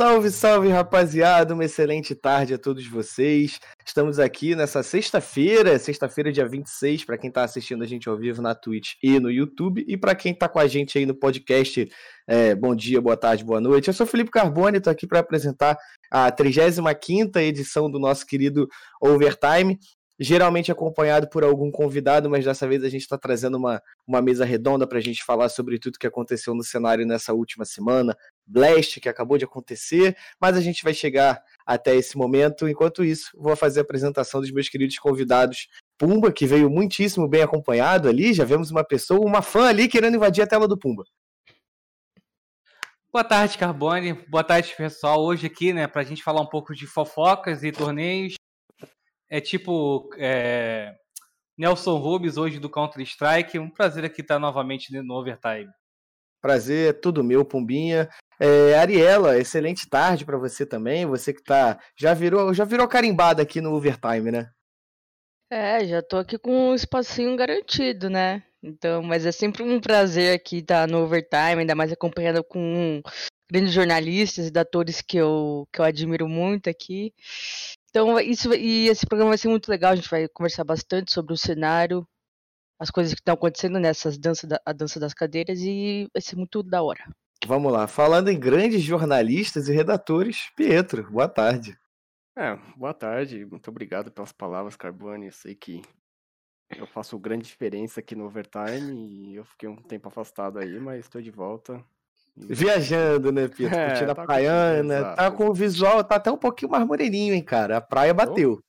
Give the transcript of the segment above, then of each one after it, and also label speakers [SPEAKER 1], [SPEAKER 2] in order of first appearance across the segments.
[SPEAKER 1] Salve, salve, rapaziada! Uma excelente tarde a todos vocês. Estamos aqui nessa sexta-feira, sexta-feira, dia 26, para quem está assistindo a gente ao vivo na Twitch e no YouTube, e para quem está com a gente aí no podcast, é, bom dia, boa tarde, boa noite. Eu sou Felipe Carbone, estou aqui para apresentar a 35 edição do nosso querido Overtime geralmente acompanhado por algum convidado, mas dessa vez a gente está trazendo uma, uma mesa redonda para a gente falar sobre tudo que aconteceu no cenário nessa última semana. Blast, que acabou de acontecer, mas a gente vai chegar até esse momento. Enquanto isso, vou fazer a apresentação dos meus queridos convidados. Pumba, que veio muitíssimo bem acompanhado ali, já vemos uma pessoa, uma fã ali querendo invadir a tela do Pumba.
[SPEAKER 2] Boa tarde, Carbone. Boa tarde, pessoal. Hoje aqui, né, para a gente falar um pouco de fofocas e torneios é tipo é, Nelson Rubens hoje do Counter Strike. Um prazer aqui estar novamente no Overtime.
[SPEAKER 1] Prazer, tudo meu, Pumbinha. É, Ariela, excelente tarde para você também. Você que tá já virou já virou carimbada aqui no Overtime, né?
[SPEAKER 3] É, já tô aqui com um espacinho garantido, né? Então, mas é sempre um prazer aqui estar no Overtime, ainda mais acompanhando com grandes jornalistas e atores que eu, que eu admiro muito aqui. Então, isso e esse programa vai ser muito legal. A gente vai conversar bastante sobre o cenário, as coisas que estão acontecendo nessas danças, da, a dança das cadeiras e vai ser muito da hora.
[SPEAKER 1] Vamos lá, falando em grandes jornalistas e redatores, Pietro, boa tarde.
[SPEAKER 4] É, boa tarde, muito obrigado pelas palavras, Carbone. Eu sei que eu faço grande diferença aqui no Overtime e eu fiquei um tempo afastado aí, mas estou de volta.
[SPEAKER 1] Viajando, né, Pietro? É, Curtindo tá a praiana. Tá com o visual, tá até um pouquinho mais moreninho, hein, cara. A praia bateu.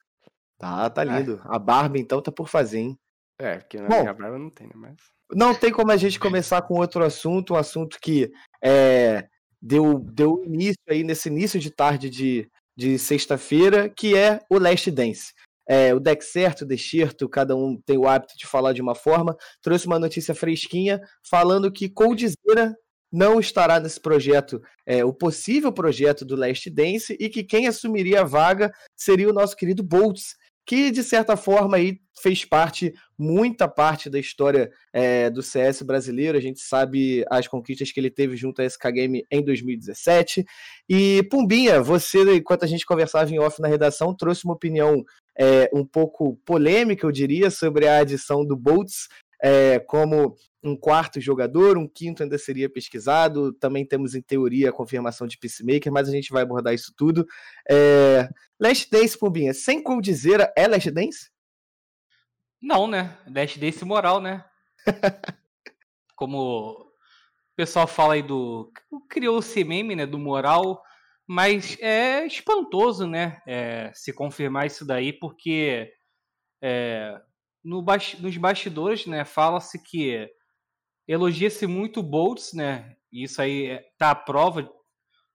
[SPEAKER 1] Tá, tá é. lindo. É. A barba, então, tá por fazer, hein?
[SPEAKER 4] É, porque na Bom, minha barba não tem, né? Mas...
[SPEAKER 1] Não tem como a gente começar com outro assunto, um assunto que é, deu, deu início aí nesse início de tarde de, de sexta-feira, que é o Last Dance. É, o deck certo, o deserto, cada um tem o hábito de falar de uma forma. Trouxe uma notícia fresquinha falando que Coldzera não estará nesse projeto, é, o possível projeto do Last Dance, e que quem assumiria a vaga seria o nosso querido Boltz, que de certa forma aí fez parte, muita parte da história é, do CS brasileiro. A gente sabe as conquistas que ele teve junto à SK Game em 2017. E Pumbinha, você, enquanto a gente conversava em off na redação, trouxe uma opinião é, um pouco polêmica, eu diria, sobre a adição do Boltz é, como um quarto jogador, um quinto ainda seria pesquisado. Também temos em teoria a confirmação de Peacemaker, mas a gente vai abordar isso tudo. É... Last Dance, Pumbinha, sem Coldzera, é Last Dance?
[SPEAKER 2] Não, né? Last Dance moral, né? Como o pessoal fala aí do. Criou esse meme, né? Do moral. Mas é espantoso, né? É, se confirmar isso daí, porque é, no nos bastidores, né? Fala-se que elogia-se muito o Boltz, né? Isso aí é, tá à prova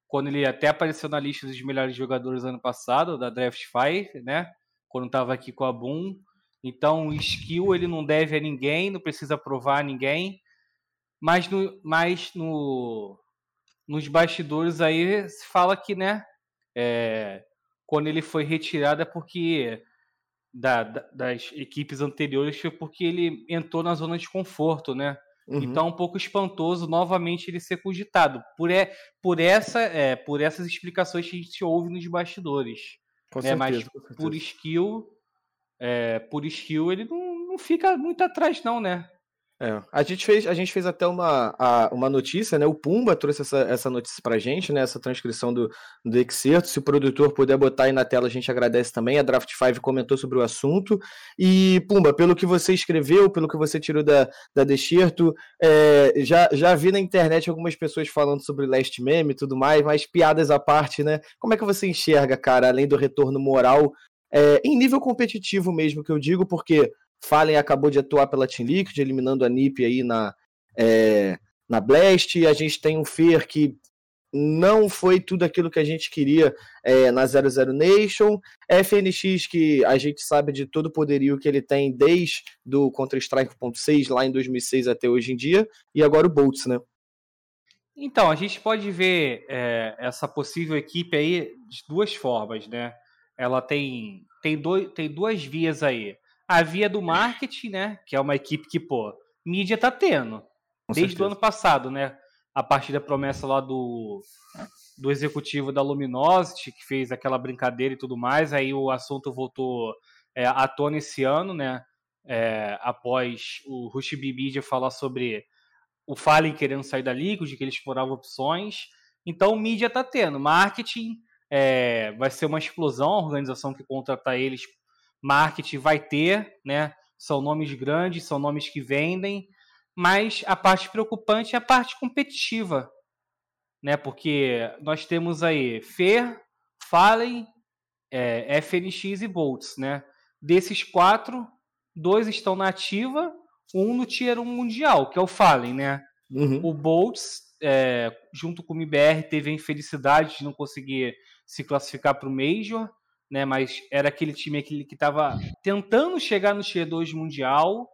[SPEAKER 2] quando ele até apareceu na lista dos melhores jogadores ano passado, da Draft 5, né? Quando estava aqui com a Boom. Então, skill ele não deve a ninguém, não precisa provar a ninguém. Mas, no, mas no, nos bastidores aí se fala que, né? É, quando ele foi retirado é porque da, da, das equipes anteriores foi porque ele entrou na zona de conforto, né? Uhum. Então é um pouco espantoso novamente ele ser cogitado por, é, por, essa, é, por essas explicações que a gente ouve nos bastidores. Com né? certeza, Mas por skill, é, por skill ele não, não fica muito atrás não, né?
[SPEAKER 1] É, a gente fez, a gente fez até uma, a, uma notícia, né? O Pumba trouxe essa, essa notícia pra gente, né? Essa transcrição do, do excerto. Se o produtor puder botar aí na tela, a gente agradece também. A Draft 5 comentou sobre o assunto. E, Pumba, pelo que você escreveu, pelo que você tirou da, da Descerto, é, já, já vi na internet algumas pessoas falando sobre Last Meme e tudo mais, mas piadas à parte, né? Como é que você enxerga, cara, além do retorno moral, é, em nível competitivo mesmo, que eu digo, porque Fallen acabou de atuar pela Team Liquid, eliminando a NiP aí na, é, na Blast. A gente tem um Fer que não foi tudo aquilo que a gente queria é, na 00 Nation. FNX, que a gente sabe de todo o poderio que ele tem desde do Counter-Strike 1.6, lá em 2006 até hoje em dia. E agora o Boltz, né?
[SPEAKER 2] Então, a gente pode ver é, essa possível equipe aí de duas formas, né? Ela tem, tem, dois, tem duas vias aí. A via do marketing, né? Que é uma equipe que, pô, mídia tá tendo.
[SPEAKER 1] Com
[SPEAKER 2] desde
[SPEAKER 1] certeza.
[SPEAKER 2] o ano passado, né? A partir da promessa lá do, do executivo da Luminosity, que fez aquela brincadeira e tudo mais. Aí o assunto voltou é, à tona esse ano, né? É, após o Rush Media falar sobre o Fallen querendo sair da Liquid, que ele explorava opções. Então, o mídia tá tendo. Marketing é, vai ser uma explosão, a organização que contratar eles, marketing vai ter, né? São nomes grandes, são nomes que vendem, mas a parte preocupante é a parte competitiva, né? Porque nós temos aí Fer, Fallen, é, FNX e Bolts, né? Desses quatro, dois estão na ativa, um no Tier 1 Mundial, que é o Fallen, né?
[SPEAKER 1] Uhum.
[SPEAKER 2] O Bolts, é, junto com o MBR, teve a infelicidade de não conseguir se classificar para o Major, né? Mas era aquele time aquele que estava tentando chegar no Tier 2 Mundial.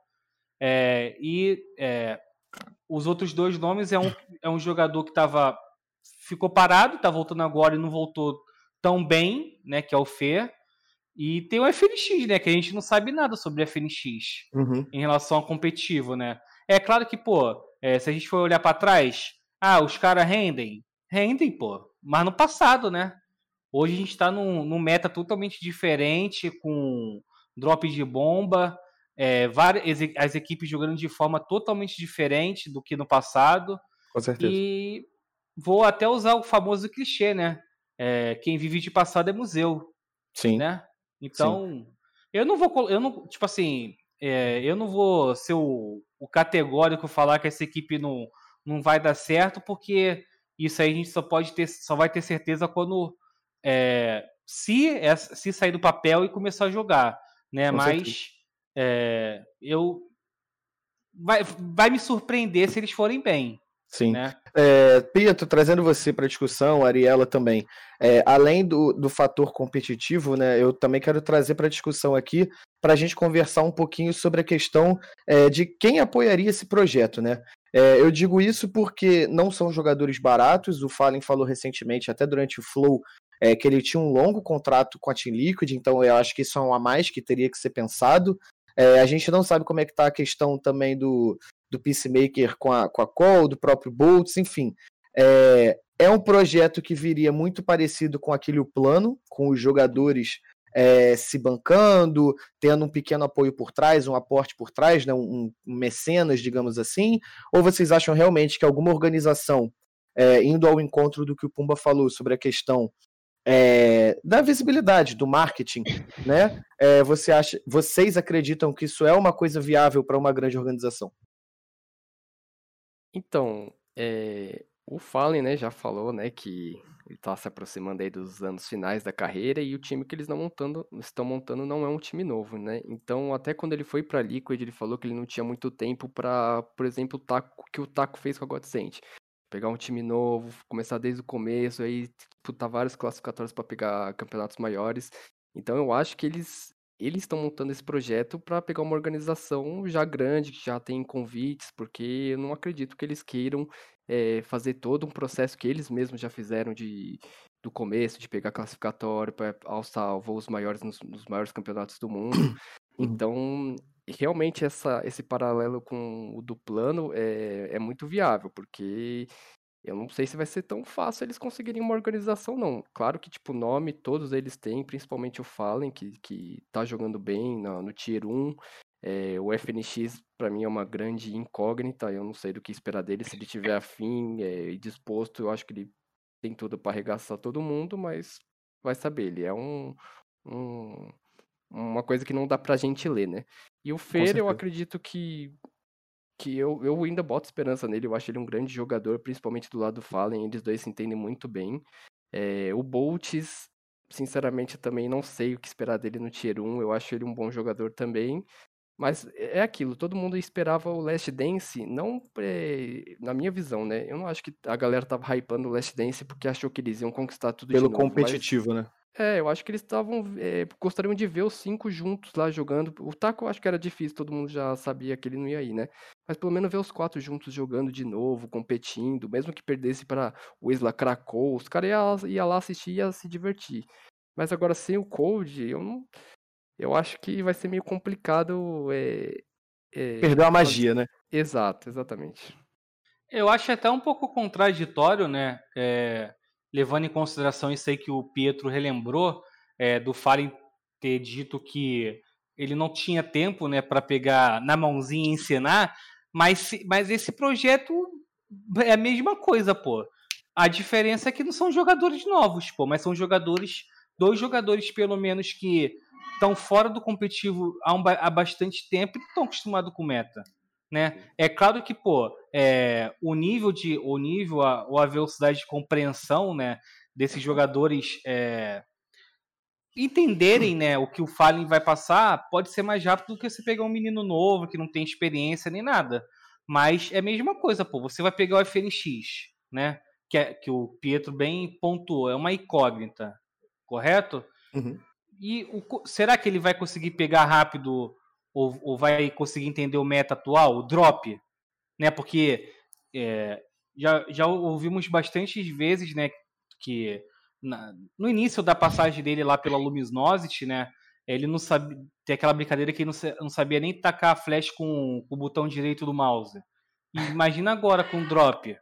[SPEAKER 2] é, e é, os outros dois nomes é um, é um jogador que tava, ficou parado, tá voltando agora e não voltou tão bem, né? Que é o Fer. E tem o FNX, né? Que a gente não sabe nada sobre o FNX
[SPEAKER 1] Uhum.
[SPEAKER 2] em relação ao competitivo, né? É claro que, pô, é, se a gente for olhar pra trás, ah, os caras rendem, rendem, pô, mas no passado, né? Hoje a gente tá num, num meta totalmente diferente, com drop de bomba, é, várias, as equipes jogando de forma totalmente diferente do que no passado.
[SPEAKER 1] Com certeza.
[SPEAKER 2] E vou até usar o famoso clichê, né? É, quem vive de passado é museu
[SPEAKER 1] Sim.
[SPEAKER 2] né? Então, eu não vou, eu não, tipo assim, é, eu não vou ser o, o categórico falar que essa equipe não, não vai dar certo, porque isso aí a gente só pode ter, só vai ter certeza quando é, se, se sair do papel e começar a jogar, né?
[SPEAKER 1] Com
[SPEAKER 2] Mas é, eu vai, vai me surpreender se eles forem bem,
[SPEAKER 1] Sim.
[SPEAKER 2] né?
[SPEAKER 1] É, Pietro, trazendo você para a discussão, Ariela também, é, além do, do fator competitivo, né, eu também quero trazer para a discussão aqui para a gente conversar um pouquinho sobre a questão é, de quem apoiaria esse projeto. Né? Eu digo isso porque não são jogadores baratos, o Fallen falou recentemente, até durante o Flow, é, que ele tinha um longo contrato com a Team Liquid, então eu acho que isso é um a mais que teria que ser pensado. É, a gente não sabe como é que está a questão também do, do Peacemaker com a, com a Call, do próprio Boltz, enfim. É, é um projeto que viria muito parecido com aquele plano, com os jogadores é, se bancando, tendo um pequeno apoio por trás, um aporte por trás, né, um, um mecenas, digamos assim? Ou vocês acham realmente que alguma organização, é, indo ao encontro do que o Pumba falou sobre a questão é, da visibilidade, do marketing, né? É, você acha, vocês acreditam que isso é uma coisa viável para uma grande organização?
[SPEAKER 4] Então, é, o Fallen, né, já falou, né, que ele tá se aproximando aí dos anos finais da carreira e o time que eles montando, estão montando não é um time novo, né? Então, até quando ele foi pra Liquid, ele falou que ele não tinha muito tempo pra, por exemplo, o taco que o Taco fez com a Godsend. Pegar um time novo, começar desde o começo, aí disputar vários classificatórios pra pegar campeonatos maiores. Então, eu acho que eles eles estão montando esse projeto para pegar uma organização já grande, que já tem convites, porque eu não acredito que eles queiram eh, fazer todo um processo que eles mesmos já fizeram de, do começo, de pegar classificatório para alçar voos maiores nos, nos maiores campeonatos do mundo. Então, realmente essa, esse paralelo com o do plano é, é muito viável, porque eu não sei se vai ser tão fácil eles conseguirem uma organização, não. Claro que, tipo, nome todos eles têm, principalmente o Fallen, que, que tá jogando bem no, no Tier 1. É, o FNX, pra mim, é uma grande incógnita. Eu não sei do que esperar dele. Se ele tiver afim é, e disposto, eu acho que ele tem tudo para arregaçar todo mundo, mas vai saber. Ele é um, um- uma coisa que não dá pra gente ler, né? E o Fer, eu acredito que que eu, eu ainda boto esperança nele, eu acho ele um grande jogador, principalmente do lado do Fallen, eles dois se entendem muito bem. É, o Boltz, sinceramente, eu também não sei o que esperar dele no Tier 1, eu acho ele um bom jogador também. Mas é aquilo, todo mundo esperava o Last Dance, não é, na minha visão, né? Eu não acho que a galera tava hypando o Last Dance porque achou que eles iam conquistar tudo
[SPEAKER 1] Pelo
[SPEAKER 4] de novo. mas-
[SPEAKER 1] competitivo, né?
[SPEAKER 4] É, eu acho que eles estavam. É, gostariam de ver os cinco juntos lá jogando. O Taco eu acho que era difícil, todo mundo já sabia que ele não ia ir, né? Mas pelo menos ver os quatro juntos jogando de novo, competindo, mesmo que perdesse para o Isla Krakow, os caras iam ia lá assistir e ia se divertir. Mas agora sem o Cold, eu não. Eu acho que vai ser meio complicado. É, é,
[SPEAKER 1] Perdeu a magia, né?
[SPEAKER 4] Exato, exatamente.
[SPEAKER 2] Eu acho até um pouco contraditório, né? É, levando em consideração isso aí que o Pietro relembrou, é, do Fallen ter dito que ele não tinha tempo né, para pegar na mãozinha e ensinar, mas, mas esse projeto é a mesma coisa, pô. A diferença é que não são jogadores novos, pô, mas são jogadores, dois jogadores pelo menos que estão fora do competitivo há, um, há bastante tempo e estão acostumados com meta. Né? É claro que, pô, é, o nível de, o nível, a, ou a velocidade de compreensão, né, desses jogadores é, entenderem, né, o que o Fallen vai passar, pode ser mais rápido do que você pegar um menino novo que não tem experiência nem nada. Mas é a mesma coisa, pô. Você vai pegar o FNX, né, que, é, que o Pietro bem pontuou, é uma incógnita, correto?
[SPEAKER 1] Uhum.
[SPEAKER 2] E o, será que ele vai conseguir pegar rápido ou, ou vai conseguir entender o meta atual, o drop, né? Porque é, já, já ouvimos bastantes vezes, né, que na, no início da passagem dele lá pela Luminosity, né, ele não sabia, tem aquela brincadeira que ele não, não sabia nem tacar a flash com, com, o botão direito do mouse. E imagina agora com o drop,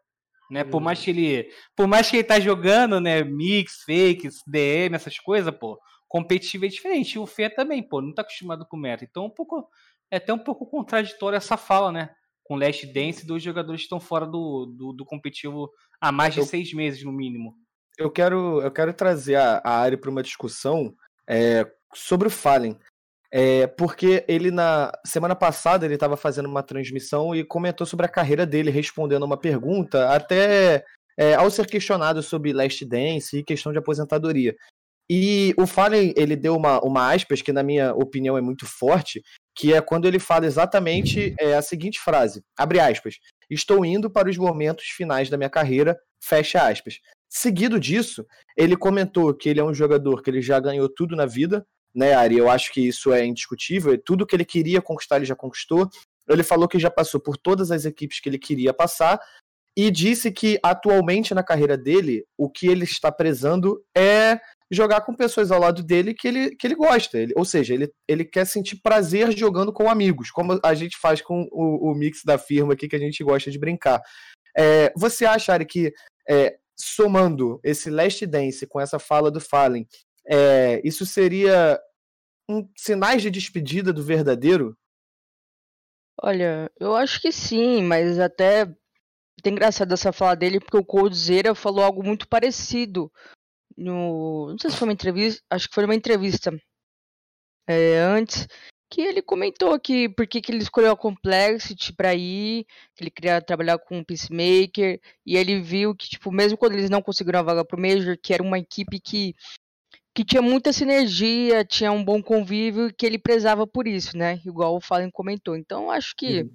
[SPEAKER 2] né? Por mais que ele, por mais que ele tá jogando, né, mix, fakes, DM, essas coisas, pô, competitivo é diferente. E o Fê também, pô, não tá acostumado com meta. Então, um pouco, é até um pouco contraditória essa fala, né? Com Last Dance, dois jogadores estão fora do, do, do, competitivo há mais de eu, seis meses, no mínimo.
[SPEAKER 1] Eu quero, eu quero trazer a, a área para uma discussão é, sobre o Fallen. É, porque ele na semana passada ele estava fazendo uma transmissão e comentou sobre a carreira dele, respondendo uma pergunta, até é, ao ser questionado sobre Last Dance e questão de aposentadoria. E o Fallen, ele deu uma, uma aspas que, na minha opinião, é muito forte, que é quando ele fala exatamente é, a seguinte frase, abre aspas, estou indo para os momentos finais da minha carreira, fecha aspas. Seguido disso, ele comentou que ele é um jogador que ele já ganhou tudo na vida, né, Ari? Eu acho que isso é indiscutível, tudo que ele queria conquistar ele já conquistou. Ele falou que já passou por todas as equipes que ele queria passar, e disse que atualmente na carreira dele, o que ele está prezando é jogar com pessoas ao lado dele que ele, que ele gosta. Ele, ou seja, ele, ele quer sentir prazer jogando com amigos, como a gente faz com o, o mix da firma aqui que a gente gosta de brincar. É, você acha, Ari, que é, somando esse Last Dance com essa fala do Fallen, é, isso seria um, sinais de despedida do verdadeiro?
[SPEAKER 3] Olha, eu acho que sim, mas até tem engraçado essa fala dele porque o Coldzera falou algo muito parecido no. Não sei se foi uma entrevista. Acho que foi uma entrevista é, antes. Que ele comentou que por que ele escolheu a Complexity para ir, que ele queria trabalhar com um Peacemaker, e ele viu que, tipo, mesmo quando eles não conseguiram a vaga pro Major, que era uma equipe que, que tinha muita sinergia, tinha um bom convívio, e que ele prezava por isso, né? Igual o Fallen comentou. Então, acho que uhum.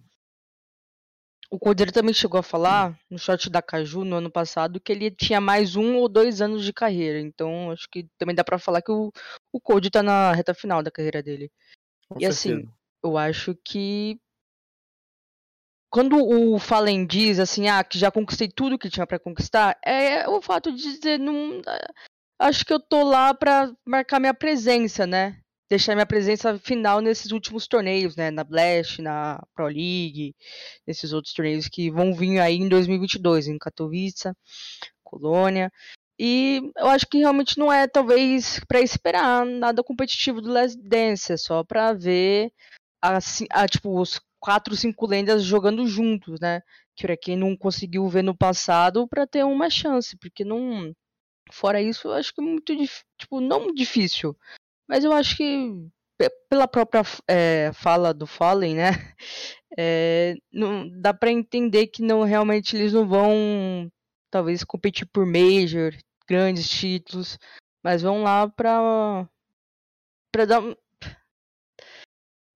[SPEAKER 3] O Cordeiro também chegou a falar no shot da Caju no ano passado que ele tinha mais um ou dois anos de carreira. Então acho que também dá para falar que o, o Code tá na reta final da carreira dele. Com e assim, certeza. assim, eu acho que quando o Fallen diz assim, ah, que já conquistei tudo que tinha para conquistar, é o fato de dizer, não, acho que eu tô lá para marcar minha presença, né? Deixar minha presença final nesses últimos torneios, né? Na Blast, na Pro League, nesses outros torneios que vão vir aí em 2022, em Katowice, Colônia. E eu acho que realmente não é, talvez, para esperar nada competitivo do Last Dance, é só para ver a, a, tipo, os quatro, cinco lendas jogando juntos, né? Que para quem não conseguiu ver no passado, para ter uma chance, porque não. Fora isso, eu acho que é muito, tipo, não difícil, mas eu acho que pela própria é, fala do Fallen, né? É, não, dá para entender que não realmente eles não vão talvez competir por major, grandes títulos, mas vão lá para para dar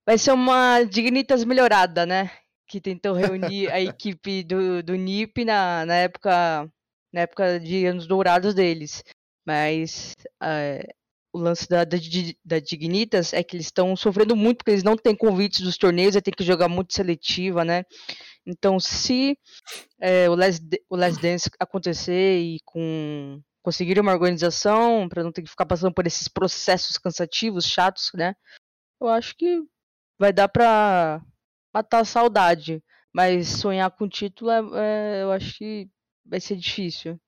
[SPEAKER 3] vai ser uma Dignitas melhorada, né? Que tentou reunir a equipe do, do NIP na, na época na época de anos dourados deles. Mas é, o lance da, da, da Dignitas é que eles estão sofrendo muito porque eles não têm convites dos torneios e tem que jogar muito seletiva, né? Então, se é, o, last, o Last Dance acontecer e com conseguir uma organização para não ter que ficar passando por esses processos cansativos, chatos, né? Eu acho que vai dar para matar a saudade, mas sonhar com título, é, é, eu acho que vai ser difícil.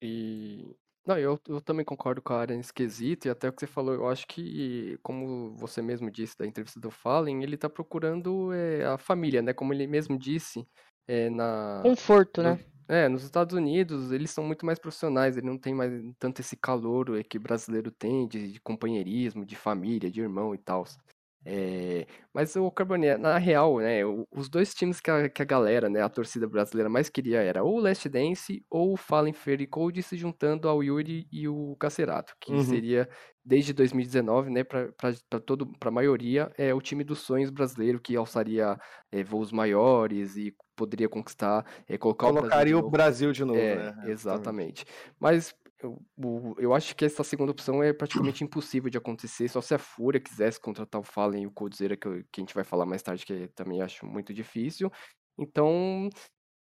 [SPEAKER 4] E não, eu, eu também concordo com a área nesse quesito, e até o que você falou, eu acho que, como você mesmo disse da entrevista do Fallen, ele tá procurando é, a família, né? Como ele mesmo disse, é, na...
[SPEAKER 3] Conforto,
[SPEAKER 4] no-
[SPEAKER 3] né?
[SPEAKER 4] É, nos Estados Unidos eles são muito mais profissionais, ele não tem mais tanto esse calor é, que brasileiro tem de, de companheirismo, de família, de irmão e tal. É, mas o Carboné, na real, né, os dois times que a, que a galera, né, a torcida brasileira mais queria era ou o Last Dance ou o Fallen Fury Code se juntando ao Yuri e o Cacerato, que
[SPEAKER 1] Uhum.
[SPEAKER 4] seria desde 2019, né, para todo, para a maioria é o time dos sonhos brasileiro que alçaria é, voos maiores e poderia conquistar, é, colocar o Brasil
[SPEAKER 1] Colocaria o Brasil de novo,
[SPEAKER 4] é,
[SPEAKER 1] né?
[SPEAKER 4] exatamente. Mas eu, eu acho que essa segunda opção é praticamente impossível de acontecer, só se a Fúria quisesse contratar o Fallen e o Coldzera, que, eu- que a gente vai falar mais tarde, que eu também acho muito difícil. Então,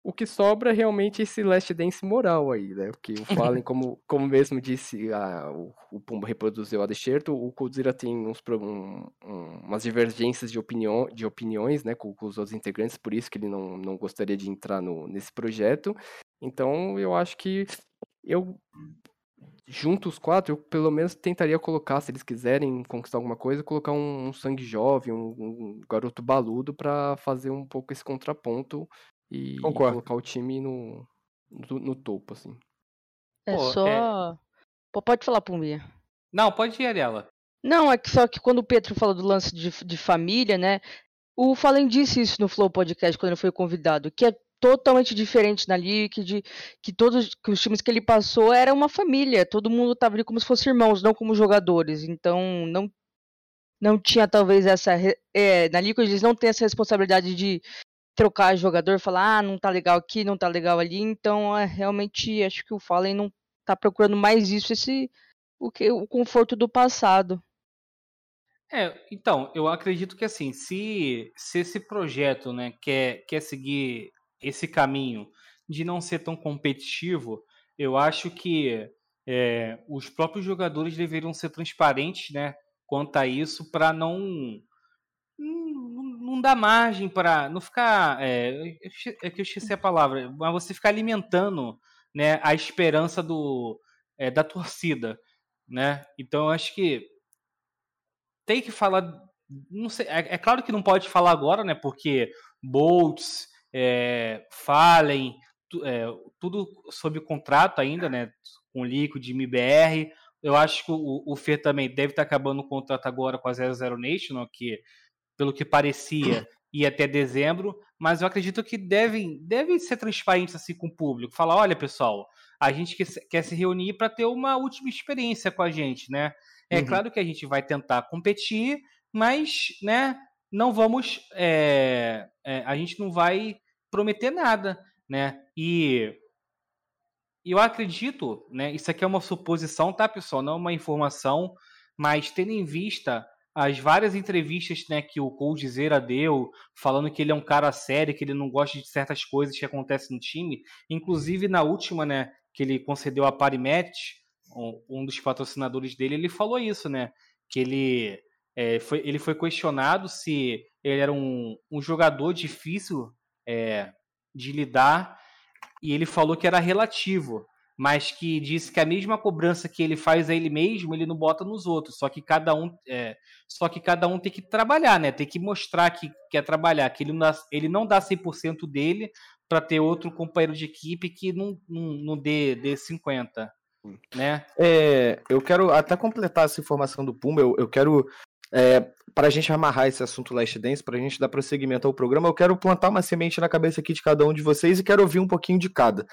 [SPEAKER 4] o que sobra é realmente esse Last Dance moral aí, né? Porque o Fallen, como, como mesmo disse, a, o, o Pumba reproduziu a Desherto, o Coldzera tem uns, um- um- umas divergências de, opinião, de opiniões, né, com, com os outros integrantes, por isso que ele não, não gostaria de entrar no, nesse projeto. Então, eu acho que eu junto os quatro, eu pelo menos tentaria colocar, se eles quiserem conquistar alguma coisa, colocar um, um sangue jovem, um, um garoto baludo pra fazer um pouco esse contraponto e, e
[SPEAKER 1] Concordo.
[SPEAKER 4] colocar o time no, no, no topo, assim.
[SPEAKER 3] É
[SPEAKER 2] Pô,
[SPEAKER 3] só. Pô, pode falar, Pumbinha.
[SPEAKER 2] Não, pode ir, Ariela.
[SPEAKER 3] Não, é que só que quando o Pedro falou do lance de, de família, né? O Fallen disse isso no Flow Podcast quando ele foi convidado, que é totalmente diferente na Liquid, que todos que os times que ele passou era uma família, todo mundo tava ali como se fossem irmãos, não como jogadores. Então não não tinha talvez essa é, na Liquid eles não têm essa responsabilidade de trocar jogador, falar ah, não tá legal aqui, não tá legal ali. Então, é, realmente acho que o Fallen não tá procurando mais isso esse o que o conforto do passado.
[SPEAKER 2] É, então, eu acredito que assim, se, se esse projeto, né, quer, quer seguir esse caminho de não ser tão competitivo, eu acho que é, os próprios jogadores deveriam ser transparentes, né, quanto a isso, para não, não não dar margem para não ficar, é, é que eu esqueci a palavra, mas você ficar alimentando, né, a esperança do é, da torcida, né? Então, eu acho que tem que falar. Não sei, é, é claro que não pode falar agora, né? Porque Bolts, é, Fallen, tu- é, tudo sob contrato ainda, né? Com Liquid, MBR. Eu acho que o, o Fer também deve estar acabando o contrato agora com a 00 Nation, que, pelo que parecia, ia até dezembro. Mas eu acredito que devem, devem ser transparentes assim com o público. Falar, olha, pessoal, a gente quer, se- quer se reunir para ter uma última experiência com a gente, né? É
[SPEAKER 1] Uhum.
[SPEAKER 2] claro que a gente vai tentar competir, mas, né, não vamos, é, é, a gente não vai prometer nada, né? E eu acredito, né, isso aqui é uma suposição, tá, pessoal? Não é uma informação, mas tendo em vista as várias entrevistas, né, que o Coldzera deu, falando que ele é um cara sério, que ele não gosta de certas coisas que acontecem no time, inclusive na última, né, que ele concedeu a Parimatch, um- um dos patrocinadores dele, ele falou isso, né? Que ele, é, foi, ele foi questionado se ele era um, um jogador difícil é, de lidar e ele falou que era relativo, mas que disse que a mesma cobrança que ele faz a ele mesmo, ele não bota nos outros. Só que cada um, é, só que cada um tem que trabalhar, né? Tem que mostrar que quer trabalhar, que ele não dá, ele não dá 100% dele para ter outro companheiro de equipe que não, não, não dê, dê 50, né?
[SPEAKER 1] É, eu quero até completar essa informação do Puma, eu, eu quero, é, para a gente amarrar esse assunto Last Dance, para a gente dar prosseguimento ao programa, eu quero plantar uma semente na cabeça aqui de cada um de vocês e quero ouvir um pouquinho de cada.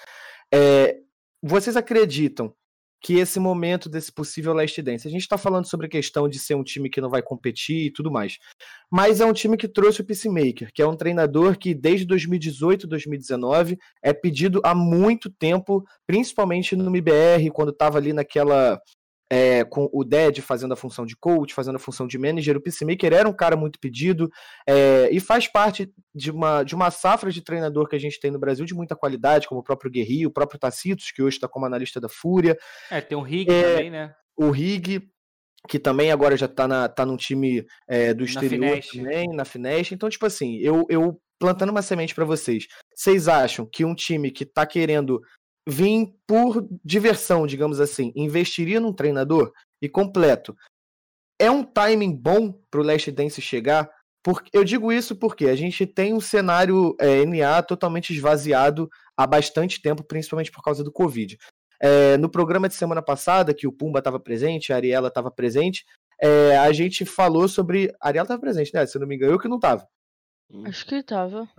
[SPEAKER 1] É, vocês acreditam que esse momento desse possível Last Dance, a gente está falando sobre a questão de ser um time que não vai competir e tudo mais, mas é um time que trouxe o Peacemaker, que é um treinador que desde 2018, 2019 é pedido há muito tempo, principalmente no MBR, quando estava ali naquela é, com o Ded fazendo a função de coach, fazendo a função de manager. O Peacemaker era um cara muito pedido é, e faz parte de uma, de uma safra de treinador que a gente tem no Brasil de muita qualidade, como o próprio Guerri, o próprio Tacitos, que hoje está como analista da Fúria.
[SPEAKER 2] É, tem o Rig é, também, né?
[SPEAKER 1] O Rig, que também agora já tá, na, tá num time é, do exterior também, na Fineste. Então, tipo assim, eu, eu plantando uma semente para vocês, vocês acham que um time que tá querendo vir por diversão, digamos assim, investiria num treinador e completo, é um timing bom pro Last Dance chegar? Porque, eu digo isso porque a gente tem um cenário é, NA totalmente esvaziado há bastante tempo, principalmente por causa do Covid. É, no programa de semana passada, que o Pumba estava presente, a Ariela estava presente, é, a gente falou sobre. A Ariela estava presente, né? Se eu não me engano, eu que não estava.
[SPEAKER 3] Acho que estava.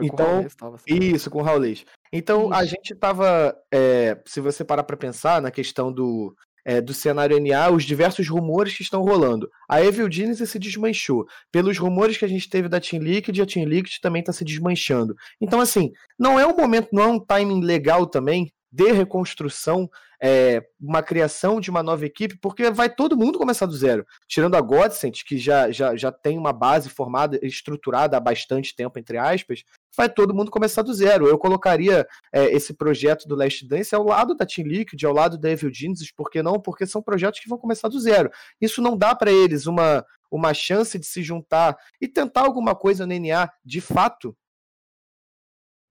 [SPEAKER 1] Então, com isso, com o Raulês. Então, isso. a gente estava. É, se você parar para pensar na questão do, é, do cenário NA, os diversos rumores que estão rolando. A Evil Genesis se desmanchou. Pelos rumores que a gente teve da Team Liquid, a Team Liquid também está se desmanchando. Então, assim, não é um momento, não é um timing legal também de reconstrução, é, uma criação de uma nova equipe, porque vai todo mundo começar do zero. Tirando a Godsent, que já, já, já tem uma base formada, estruturada há bastante tempo, entre aspas, vai todo mundo começar do zero. Eu colocaria é, esse projeto do Last Dance ao lado da Team Liquid, ao lado da Evil Genesis, por que não? Porque são projetos que vão começar do zero. Isso não dá para eles uma, uma chance de se juntar e tentar alguma coisa no NA de fato?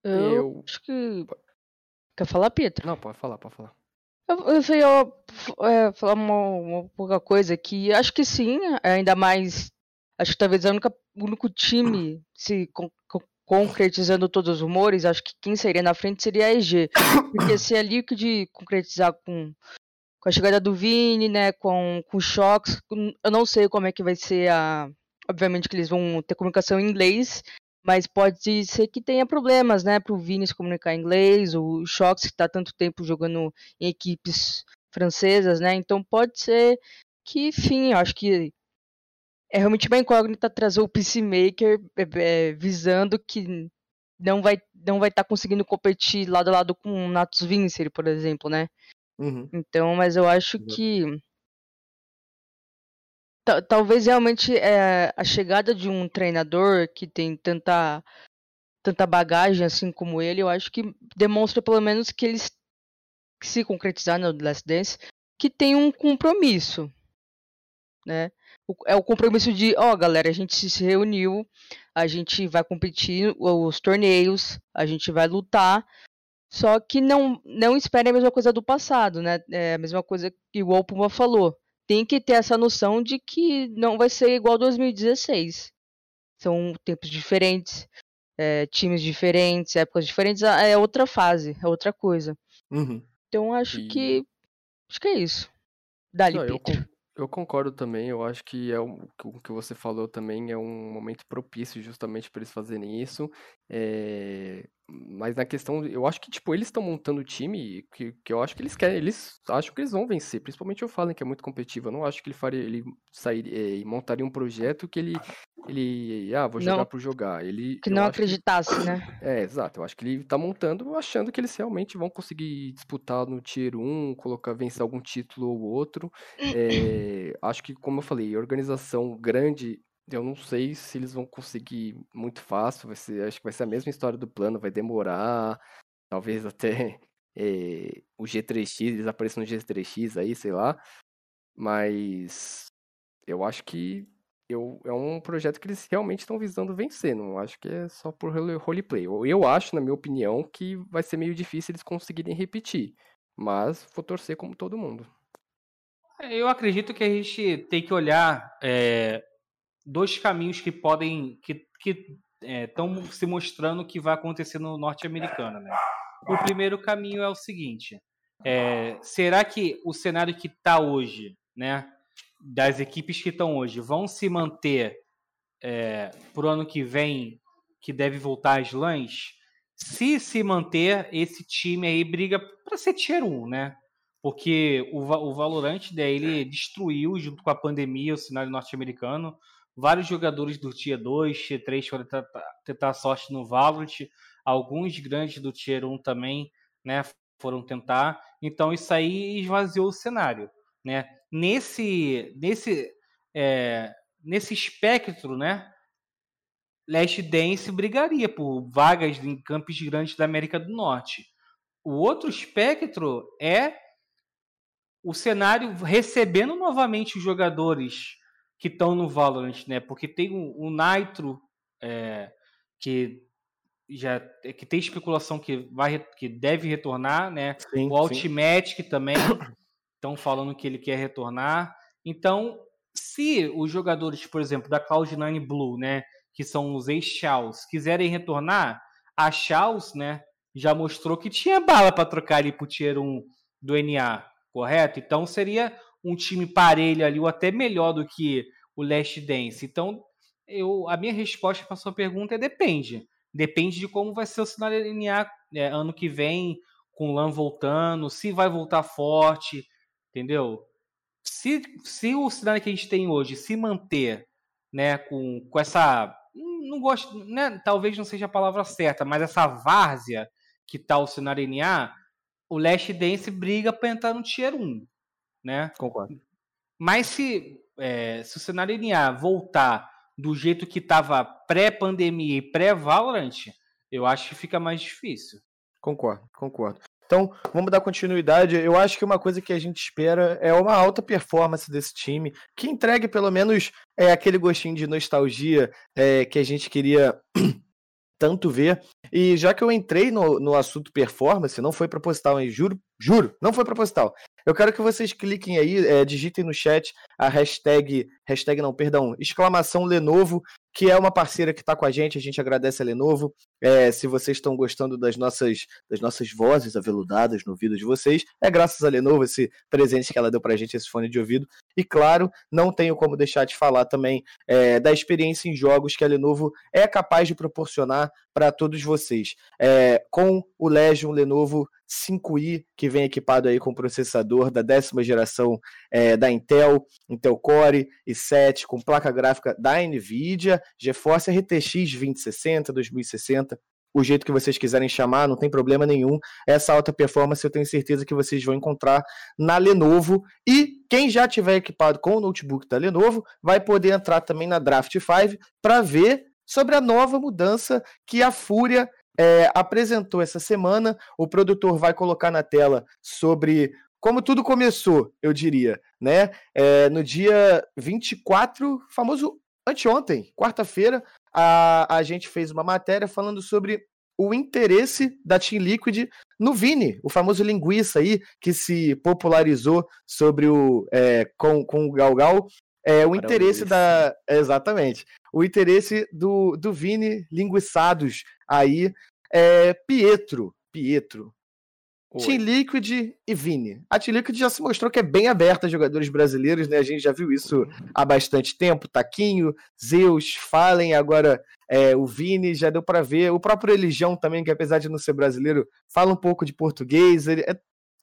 [SPEAKER 3] Eu, eu... acho que Quer falar, Pietro?
[SPEAKER 4] Não, pode falar, pode falar.
[SPEAKER 3] Eu, eu sei, eu, é, falar uma, uma pouca coisa que acho que sim, ainda mais. Acho que talvez o único time se concretizando todos os rumores, acho que quem seria na frente seria a EG. Porque se é líquido concretizar com, com a chegada do Vini, né, com, com choques, eu não sei como é que vai ser a. Obviamente que eles vão ter comunicação em inglês, mas pode ser que tenha problemas, né, para o Vini se comunicar em inglês, o Shox que está tanto tempo jogando em equipes francesas, né, então pode ser que, enfim, acho que é realmente uma incógnita trazer o Peacemaker é, é, visando que não vai não vai estar tá conseguindo competir lado a lado com o Natus Vincer, por exemplo, né? Uhum. Então, mas eu acho que talvez realmente é, a chegada de um treinador que tem tanta tanta bagagem assim como ele, eu acho que demonstra pelo menos que eles se concretizar no Last Dance, que tem um compromisso, né? É o compromisso de, ó, oh, galera, a gente se reuniu, a gente vai competir os torneios, a gente vai lutar, só que não não espere a mesma coisa do passado, né? É a mesma coisa que o Opuma falou tem que ter essa noção de que não vai ser igual 2016. São tempos diferentes, é, times diferentes, épocas diferentes, é outra fase, é outra coisa.
[SPEAKER 1] Uhum.
[SPEAKER 3] Então acho e... que. Acho que é isso. Dali, não,
[SPEAKER 4] eu, eu, concordo também, eu acho que é o, que você falou também é um momento propício justamente para eles fazerem isso. É, mas na questão, eu acho que, tipo, eles estão montando o time que, que eu acho que eles querem, eles acham que eles vão vencer. Principalmente o Fallen, que é muito competitivo. Eu não acho que ele faria, ele sairia, é, montaria um projeto que ele, ele, ah, vou jogar não, por jogar. Ele,
[SPEAKER 3] que não acreditasse, que, né?
[SPEAKER 4] É, exato. Eu acho que ele tá montando achando que eles realmente vão conseguir disputar no Tier 1, colocar, vencer algum título ou outro. É, acho que, como eu falei, organização grande eu não sei se eles vão conseguir muito fácil. Vai ser, acho que vai ser a mesma história do plano, vai demorar. Talvez até é, o G3X, eles apareçam no G3X aí, sei lá. Mas eu acho que eu, é um projeto que eles realmente estão visando vencer. Não acho que é só por roleplay. Eu, acho, na minha opinião, que vai ser meio difícil eles conseguirem repetir. Mas vou torcer como todo mundo.
[SPEAKER 2] É, eu acredito que a gente tem que olhar é, dois caminhos que podem que estão é, se mostrando que vai acontecer no norte-americano, né? O primeiro caminho é o seguinte: é, será que o cenário que está hoje, né, das equipes que estão hoje, vão se manter é, para o ano que vem, que deve voltar às lãs? Se se manter, esse time aí briga para ser tier 1, né? Porque o, o Valorant, daí, ele destruiu, junto com a pandemia, o cenário norte-americano vários jogadores do Tier 2, Tier 3 foram tentar, sorte no Valorant, alguns grandes do Tier 1 também né, foram tentar, então isso aí esvaziou o cenário. né? Nesse, nesse, é, nesse espectro, né? Last Dance brigaria por vagas em campos grandes da América do Norte. O outro espectro é o cenário recebendo novamente os jogadores que estão no Valorant, né? Porque tem o, o Nitro, é, que já que tem especulação que vai que deve retornar, né?
[SPEAKER 1] Sim,
[SPEAKER 2] o Ultimate também estão falando que ele quer retornar. Então, se os jogadores, por exemplo, da Cloud9 Blue, né, que são os ex-Chaos, quiserem retornar, a Chaos, né, já mostrou que tinha bala para trocar ali pro Tier 1 do NA, correto? Então seria um time parelho ali, ou até melhor do que o Last Dance. Então, eu, a minha resposta para sua pergunta é depende. Depende de como vai ser o cenário NA é, ano que vem, com o LAN voltando, se vai voltar forte, entendeu? Se, se o cenário que a gente tem hoje se manter né, com, com essa. Não gosto, né, talvez não seja a palavra certa, mas essa várzea que tá o cenário NA, o Last Dance briga para entrar no Tier 1. Né?
[SPEAKER 1] Concordo.
[SPEAKER 2] Mas se, é, se o cenário NA voltar do jeito que estava pré-pandemia e pré-Valorant, eu acho que fica mais difícil.
[SPEAKER 1] Concordo, concordo. Então, vamos dar continuidade. Eu acho que uma coisa que a gente espera é uma alta performance desse time, que entregue pelo menos é, aquele gostinho de nostalgia é, que a gente queria tanto ver. E já que eu entrei no, no assunto performance, não foi proposital, hein? Juro, juro, não foi proposital. Eu quero que vocês cliquem aí, é, digitem no chat a hashtag, hashtag não, perdão, exclamação Lenovo, que é uma parceira que está com a gente, a gente agradece a Lenovo. É, se vocês estão gostando das nossas, das nossas vozes aveludadas no ouvido de vocês, é graças a Lenovo esse presente que ela deu para a gente, esse fone de ouvido. E claro, não tenho como deixar de falar também é, da experiência em jogos que a Lenovo é capaz de proporcionar para todos vocês. É, com o Legion Lenovo 5i, que vem equipado aí com processador da décima geração é, da Intel, Intel Core i7, com placa gráfica da NVIDIA, GeForce RTX 2060, 2060, o jeito que vocês quiserem chamar, não tem problema nenhum. Essa alta performance eu tenho certeza que vocês vão encontrar na Lenovo. E quem já tiver equipado com o notebook da Lenovo vai poder entrar também na Draft 5 para ver sobre a nova mudança que a Fúria é, apresentou essa semana. O produtor vai colocar na tela sobre como tudo começou, eu diria, né? É, no dia 24, famoso anteontem, quarta-feira, a, a gente fez uma matéria falando sobre o interesse da Team Liquid no Vini, o famoso linguiça aí, que se popularizou sobre o é, com, com o Galgal. É, o interesse da. Exatamente. O interesse do, do Vini linguiçados aí é Pietro. Pietro. Oi. Team Liquid e Vini. A Team Liquid já se mostrou que é bem aberta a jogadores brasileiros, né? A gente já viu isso há bastante tempo. Taquinho, Zeus, Fallen, agora é, o Vini, já deu para ver. O próprio Religião também, que apesar de não ser brasileiro, fala um pouco de português. Ele, é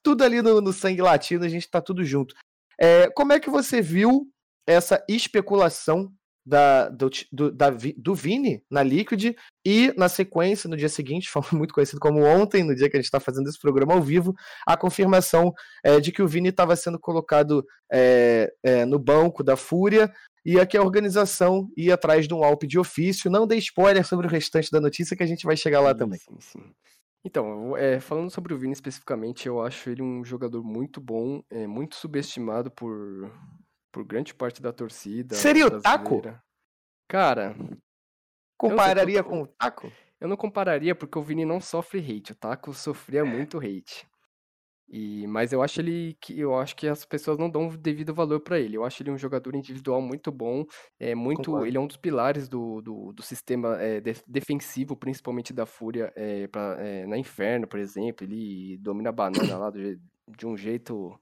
[SPEAKER 1] tudo ali no, no sangue latino, a gente tá tudo junto. É, como é que você viu essa especulação da, do, do, da, do Vini na Liquid e na sequência, no dia seguinte, foi muito conhecido como ontem, no dia que a gente está fazendo esse programa ao vivo, a confirmação é, de que o Vini estava sendo colocado é, é, no banco da Fúria e aqui a organização ia atrás de um Alp de ofício. Não dê spoiler sobre o restante da notícia que a gente vai chegar lá
[SPEAKER 4] sim,
[SPEAKER 1] também.
[SPEAKER 4] Sim, sim. Então, é, falando sobre o Vini especificamente, eu acho ele um jogador muito bom, é, muito subestimado por, por grande parte da torcida.
[SPEAKER 1] Seria o Taco?
[SPEAKER 4] Cara.
[SPEAKER 1] Compararia com o Taco?
[SPEAKER 4] Eu não compararia porque o Vini não sofre hate. O Taco sofria é. muito hate. E, mas eu acho ele que eu acho que as pessoas não dão devido valor para ele. Eu acho ele um jogador individual muito bom, é muito, Concordo. ele é um dos pilares do, do, do sistema é, de, defensivo, principalmente da Fúria é, pra, é, na Inferno, por exemplo. Ele domina a banana lá do, de um jeito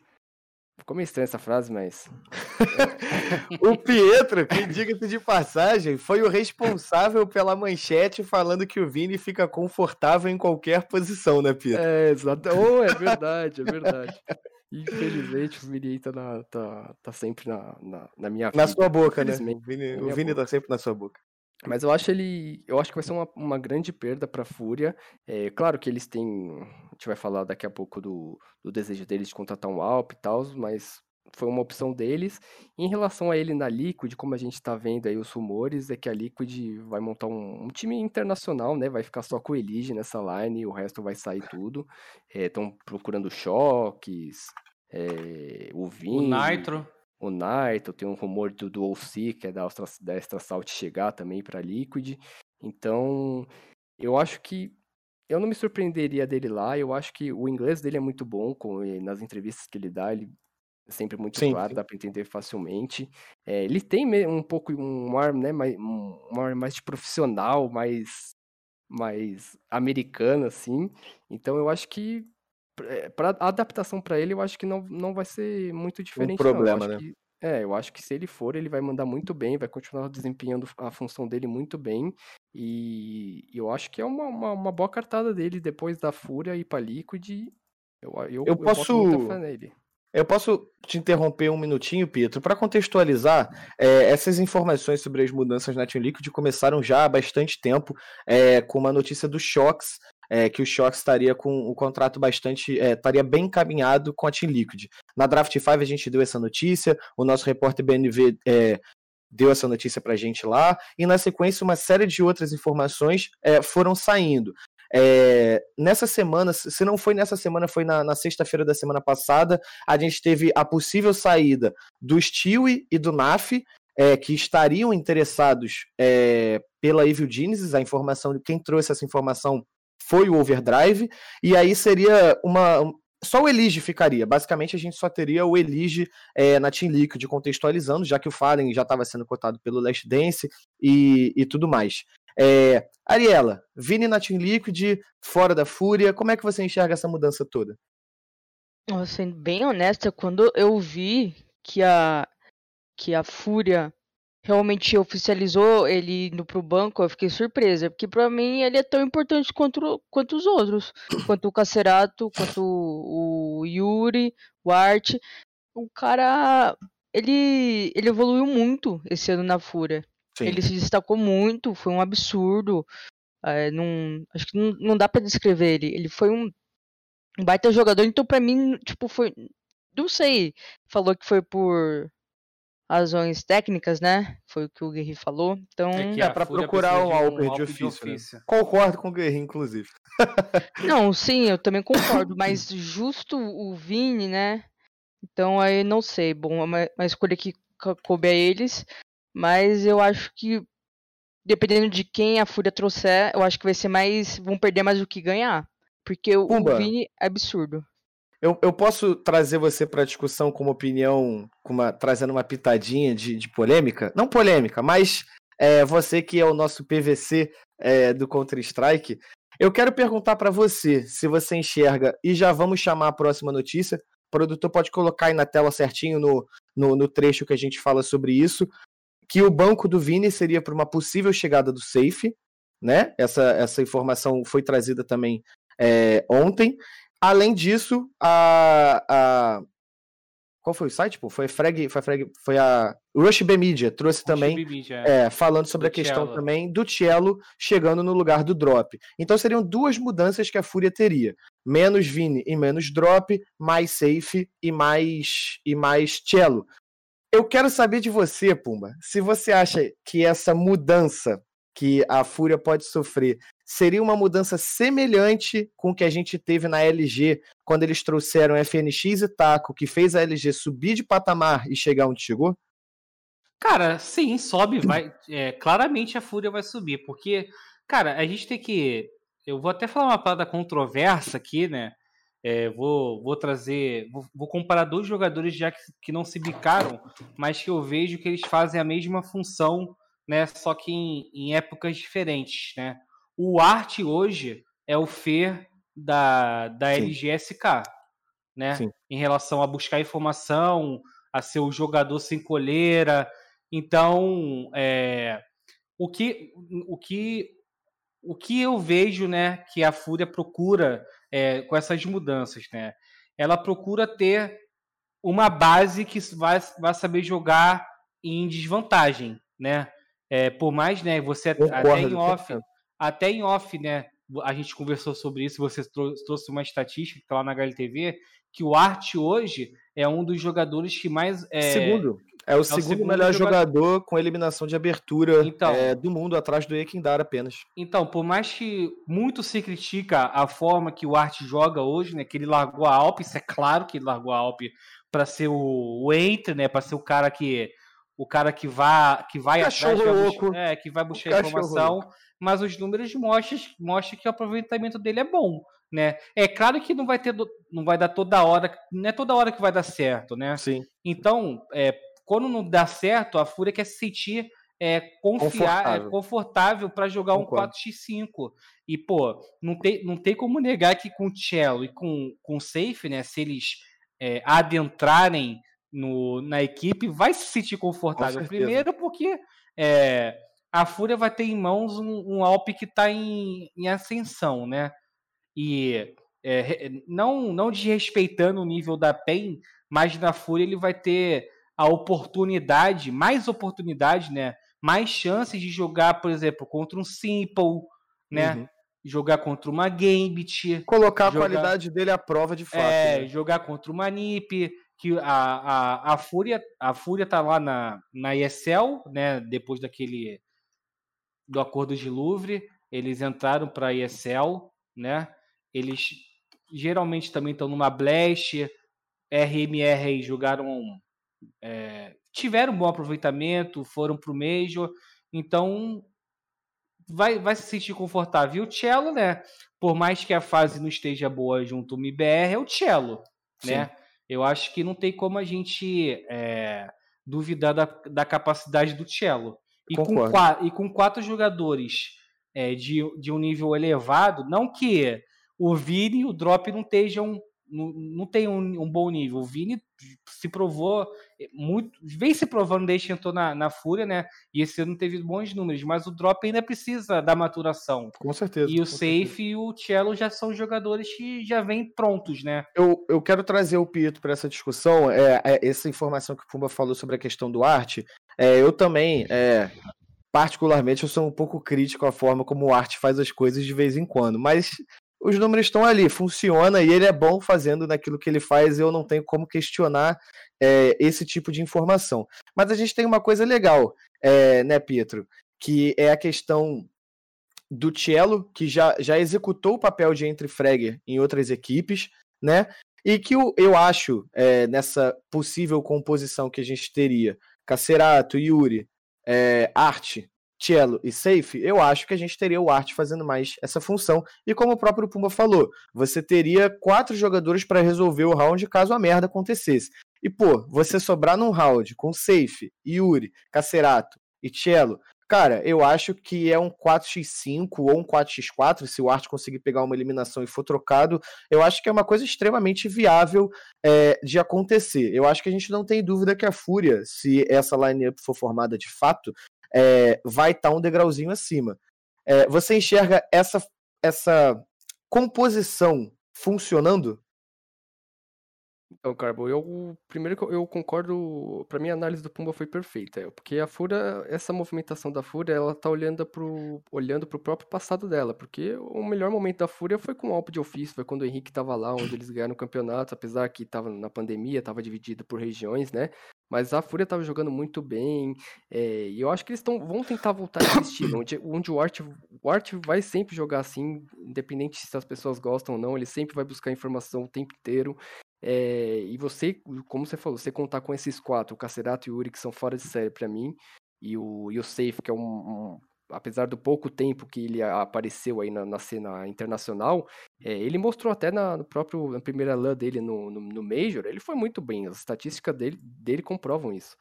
[SPEAKER 4] Ficou meio estranha essa frase, mas.
[SPEAKER 1] o Pietro, que diga-se de passagem, foi o responsável pela manchete falando que o Vini fica confortável em qualquer posição, né, Pietro?
[SPEAKER 4] É, exato. Oh, é verdade, é verdade. Infelizmente, o Vini tá, na, tá, tá sempre na, na, na minha
[SPEAKER 1] Na sua boca, né? O Vini, o Vini tá sempre na sua boca.
[SPEAKER 4] Mas eu acho ele. Eu acho que vai ser uma, uma grande perda pra Fúria. É, claro que eles têm. A gente vai falar daqui a pouco do, do desejo deles de contratar um Alp e tal, mas foi uma opção deles. Em relação a ele na Liquid, como a gente está vendo aí os rumores, é que a Liquid vai montar um, um time internacional, né? Vai ficar só com o Elige nessa line, o resto vai sair tudo. Estão procurando choques, é, o Vini.
[SPEAKER 2] O Nitro.
[SPEAKER 4] O Nitro, tem um rumor do, do OC, que é da, Astra, da Extra Salt chegar também para Liquid. Então, eu acho que eu não me surpreenderia dele lá. Eu acho que o inglês dele é muito bom, com, nas entrevistas que ele dá, ele é sempre muito sim, claro, sim. dá para entender facilmente. É, ele tem um pouco um ar, né, mais, um ar mais de profissional, mais, mais americano, assim. Então eu acho que para adaptação para ele, eu acho que não, não vai ser muito diferente.
[SPEAKER 1] Um problema, né?
[SPEAKER 4] Que, é, eu acho que se ele for, ele vai mandar muito bem, vai continuar desempenhando a função dele muito bem. E eu acho que é uma, uma, uma boa cartada dele depois da Fúria e pra Liquid. Eu, eu,
[SPEAKER 1] eu posso. Eu, eu posso te interromper um minutinho, Pietro, para contextualizar é, essas informações sobre as mudanças na Team Liquid começaram já há bastante tempo, é, com uma notícia do Shox é, que o Shox estaria com o contrato bastante. É, estaria bem encaminhado com a Team Liquid. Na Draft 5 a gente deu essa notícia, o nosso repórter BNV é, deu essa notícia pra gente lá, e na sequência uma série de outras informações é, foram saindo. É, nessa semana, se não foi nessa semana, foi na, na sexta-feira da semana passada, a gente teve a possível saída do Stewie e do NAF, é, que estariam interessados é, pela Evil Genesis, a informação, quem trouxe essa informação foi o Overdrive, e aí seria uma. Só o Elige ficaria. Basicamente, a gente só teria o Elige é, na Team Liquid contextualizando, já que o Fallen já estava sendo cotado pelo Last Dance e, e tudo mais. É, Ariela, Vini na Team Liquid, fora da Fúria, como é que você enxerga essa mudança toda?
[SPEAKER 3] Sendo bem honesta, quando eu vi que a, que a Fúria realmente oficializou ele indo pro banco, eu fiquei surpresa, porque para mim ele é tão importante quanto, quanto os outros, quanto o Cacerato, quanto o Yuri, o Art. O cara, ele, ele evoluiu muito esse ano na Fúria. Sim. Ele se destacou muito, foi um absurdo. É, não, acho que não, não dá para descrever ele. Ele foi um, um baita jogador, então para mim, tipo, foi. Não sei, falou que foi por razões técnicas, né? Foi o que o Guerri falou. Então,
[SPEAKER 1] é, é para procurar um Alper de, de ofício. De ofício. Né? Concordo com o Guerri, inclusive.
[SPEAKER 3] não, sim, eu também concordo, mas justo o Vini, né? Então aí não sei. Bom, é uma, uma escolha que coube a eles, mas eu acho que dependendo de quem a Fúria trouxer, eu acho que vai ser mais. vão perder mais do que ganhar. Porque o, o Vini é absurdo.
[SPEAKER 1] Eu, eu posso trazer você para discussão com uma opinião, com uma, trazendo uma pitadinha de, de polêmica? Não polêmica, mas é, você que é o nosso PVC é, do Counter-Strike. Eu quero perguntar para você se você enxerga, e já vamos chamar a próxima notícia. O produtor pode colocar aí na tela certinho no, no, no trecho que a gente fala sobre isso. Que o banco do Vini seria para uma possível chegada do Safe, né? Essa, essa informação foi trazida também é, ontem. Além disso, a, a qual foi o site? Pô? Foi a Frag, foi a, Frag, foi a Rush B Media, trouxe Rush também, Media, é. É, falando sobre do a questão cello. também do Cello chegando no lugar do Drop. Então seriam duas mudanças que a Fúria teria: menos Vini e menos Drop, mais Safe e mais e mais Cello. Eu quero saber de você, Pumba, se você acha que essa mudança que a Fúria pode sofrer seria uma mudança semelhante com o que a gente teve na LG quando eles trouxeram FNX e Taco, que fez a LG subir de patamar e chegar onde chegou?
[SPEAKER 2] Cara, sim, sobe, vai. É, claramente a Fúria vai subir, porque, cara, a gente tem que. Eu vou até falar uma parada controversa aqui, né? É, vou, vou trazer. Vou, vou, comparar dois jogadores já que, que não se bicaram, mas que eu vejo que eles fazem a mesma função né? Só que em, em épocas diferentes, né? O Art hoje é o Fer da, da LGSK, né? Sim. Em relação a buscar informação, a ser o jogador sem coleira. Então, é, o que o que o que eu vejo, né, que a Fúria procura é, com essas mudanças, né? Ela procura ter uma base que vai, vai saber jogar em desvantagem, né? É, por mais, né, você Concordo, até em off, até em off, né, a gente conversou sobre isso, você trouxe uma estatística que tá lá na HLTV, que o Art hoje é um dos jogadores que mais. É,
[SPEAKER 1] Segundo. É o, segundo,
[SPEAKER 2] segundo
[SPEAKER 1] melhor
[SPEAKER 2] jogador.
[SPEAKER 1] jogador com eliminação de abertura
[SPEAKER 2] Então.
[SPEAKER 1] é, do mundo, atrás do Ekindar apenas.
[SPEAKER 2] Então, por mais que muito se critica a forma que o Art joga hoje, né? Que ele largou a Alp, isso é claro que ele largou a Alp para ser o, o entre, né? Para ser o cara que o cara que vai que vai
[SPEAKER 1] Cachorro
[SPEAKER 2] atrás,
[SPEAKER 1] louco.
[SPEAKER 2] é, que vai buscar informação, mas os números mostram, mostram que o aproveitamento dele é bom, né? É claro que não vai ter não vai dar toda hora, não é toda hora que vai dar certo, né?
[SPEAKER 1] Sim.
[SPEAKER 2] Então, é, quando não dá certo, a Fúria quer se sentir é, confiar, é,
[SPEAKER 1] Confortável.
[SPEAKER 2] para jogar um
[SPEAKER 1] Concordo.
[SPEAKER 2] 4x5. E, pô, não tem, não tem como negar que com o Cello e com, com o Safe, né? Se eles é, adentrarem no, na equipe, vai se sentir confortável. Primeiro, porque é, a Fúria vai ter em mãos um, um Alp que está em, em ascensão, né? E é, não, não desrespeitando o nível da PEN, mas na Fúria ele vai ter a oportunidade, mais oportunidade, né? Mais chances de jogar, por exemplo, contra um Simple, né?
[SPEAKER 1] Uhum.
[SPEAKER 2] Jogar contra uma Gambit,
[SPEAKER 1] Colocar a
[SPEAKER 2] Jogar-
[SPEAKER 1] qualidade dele à prova de fato.
[SPEAKER 2] é,
[SPEAKER 1] né?
[SPEAKER 2] jogar contra uma NiP, que a, a, a Fúria a Fúria tá lá na, na ESL, né? Depois daquele do acordo de Louvre, eles entraram para a ESL, né? Eles geralmente também estão numa Blast, RMR aí jogaram, é, tiveram um bom aproveitamento, foram pro Major, então vai, vai se sentir confortável. E o Cello, né? Por mais que a fase não esteja boa junto ao MBR, é o Cello, né? Eu acho que não tem como a gente é, duvidar da, da capacidade do Cello. E com,
[SPEAKER 1] Concordo.
[SPEAKER 2] qua- e com quatro jogadores é, de, de um nível elevado, não que o Vini e o Drop não estejam. Não, não tem um, um bom nível. O Vini se provou muito. Vem se provando desde que entrou na, na Fúria, né? E esse ano teve bons números, mas o Drop ainda precisa da maturação.
[SPEAKER 1] Com certeza.
[SPEAKER 2] E o
[SPEAKER 1] com certeza.
[SPEAKER 2] Safe e o Cello já são jogadores que já vêm prontos, né?
[SPEAKER 1] Eu, eu quero trazer o Pietro para essa discussão. É, é, essa informação que o Pumba falou sobre a questão do arte. é, eu também, é, particularmente, eu sou um pouco crítico à forma como o arte faz as coisas de vez em quando. Mas os números estão ali, funciona e ele é bom fazendo naquilo que ele faz. Eu não tenho como questionar é, esse tipo de informação. Mas a gente tem uma coisa legal, é, né, Pietro? Que é a questão do Cello, que já, já executou o papel de entre fragger em outras equipes, né? E que o- eu acho, é, nessa possível composição que a gente teria, Cacerato, Yuri, é, Arte, Cello e Safe, eu acho que a gente teria o Arte fazendo mais essa função. E como o próprio Pumba falou, você teria quatro jogadores para resolver o round caso a merda acontecesse. E, pô, você sobrar num round com Safe, Yuri, Cacerato e Cello, Cara, eu acho que é um 4x5 ou um 4x4, se o Art conseguir pegar uma eliminação e for trocado, eu acho que é uma coisa extremamente viável é, de acontecer. Eu acho que a gente não tem dúvida que a Fúria, se essa lineup for formada de fato, é, vai estar um degrauzinho acima. É, você enxerga essa, essa composição funcionando?
[SPEAKER 4] Então, Carbo, eu primeiro que eu- concordo, pra mim a análise do Pumba foi perfeita, porque a Fúria, essa movimentação da Fúria, ela tá olhando pro, olhando pro próprio passado dela, porque o melhor momento da Fúria foi com o Alp de ofício, foi quando o Henrique tava lá, onde eles ganharam o campeonato, apesar que tava na pandemia, tava dividido por regiões, né? Mas a Fúria tava jogando muito bem, é, e eu acho que eles tão, vão tentar voltar a estilo, onde, onde o, Art, o Art vai sempre jogar assim, independente se as pessoas gostam ou não, ele sempre vai buscar informação o tempo inteiro, é, e você, como você falou, você contar com esses quatro, o Cacerato e o Yuri, que são fora de série pra mim, e o, e o Safe, que é um, um- Apesar do pouco tempo que ele apareceu aí na, na cena internacional, é, ele mostrou até na, no próprio, na primeira LAN dele no, no, no Major, ele foi muito bem, as estatísticas dele, dele comprovam isso.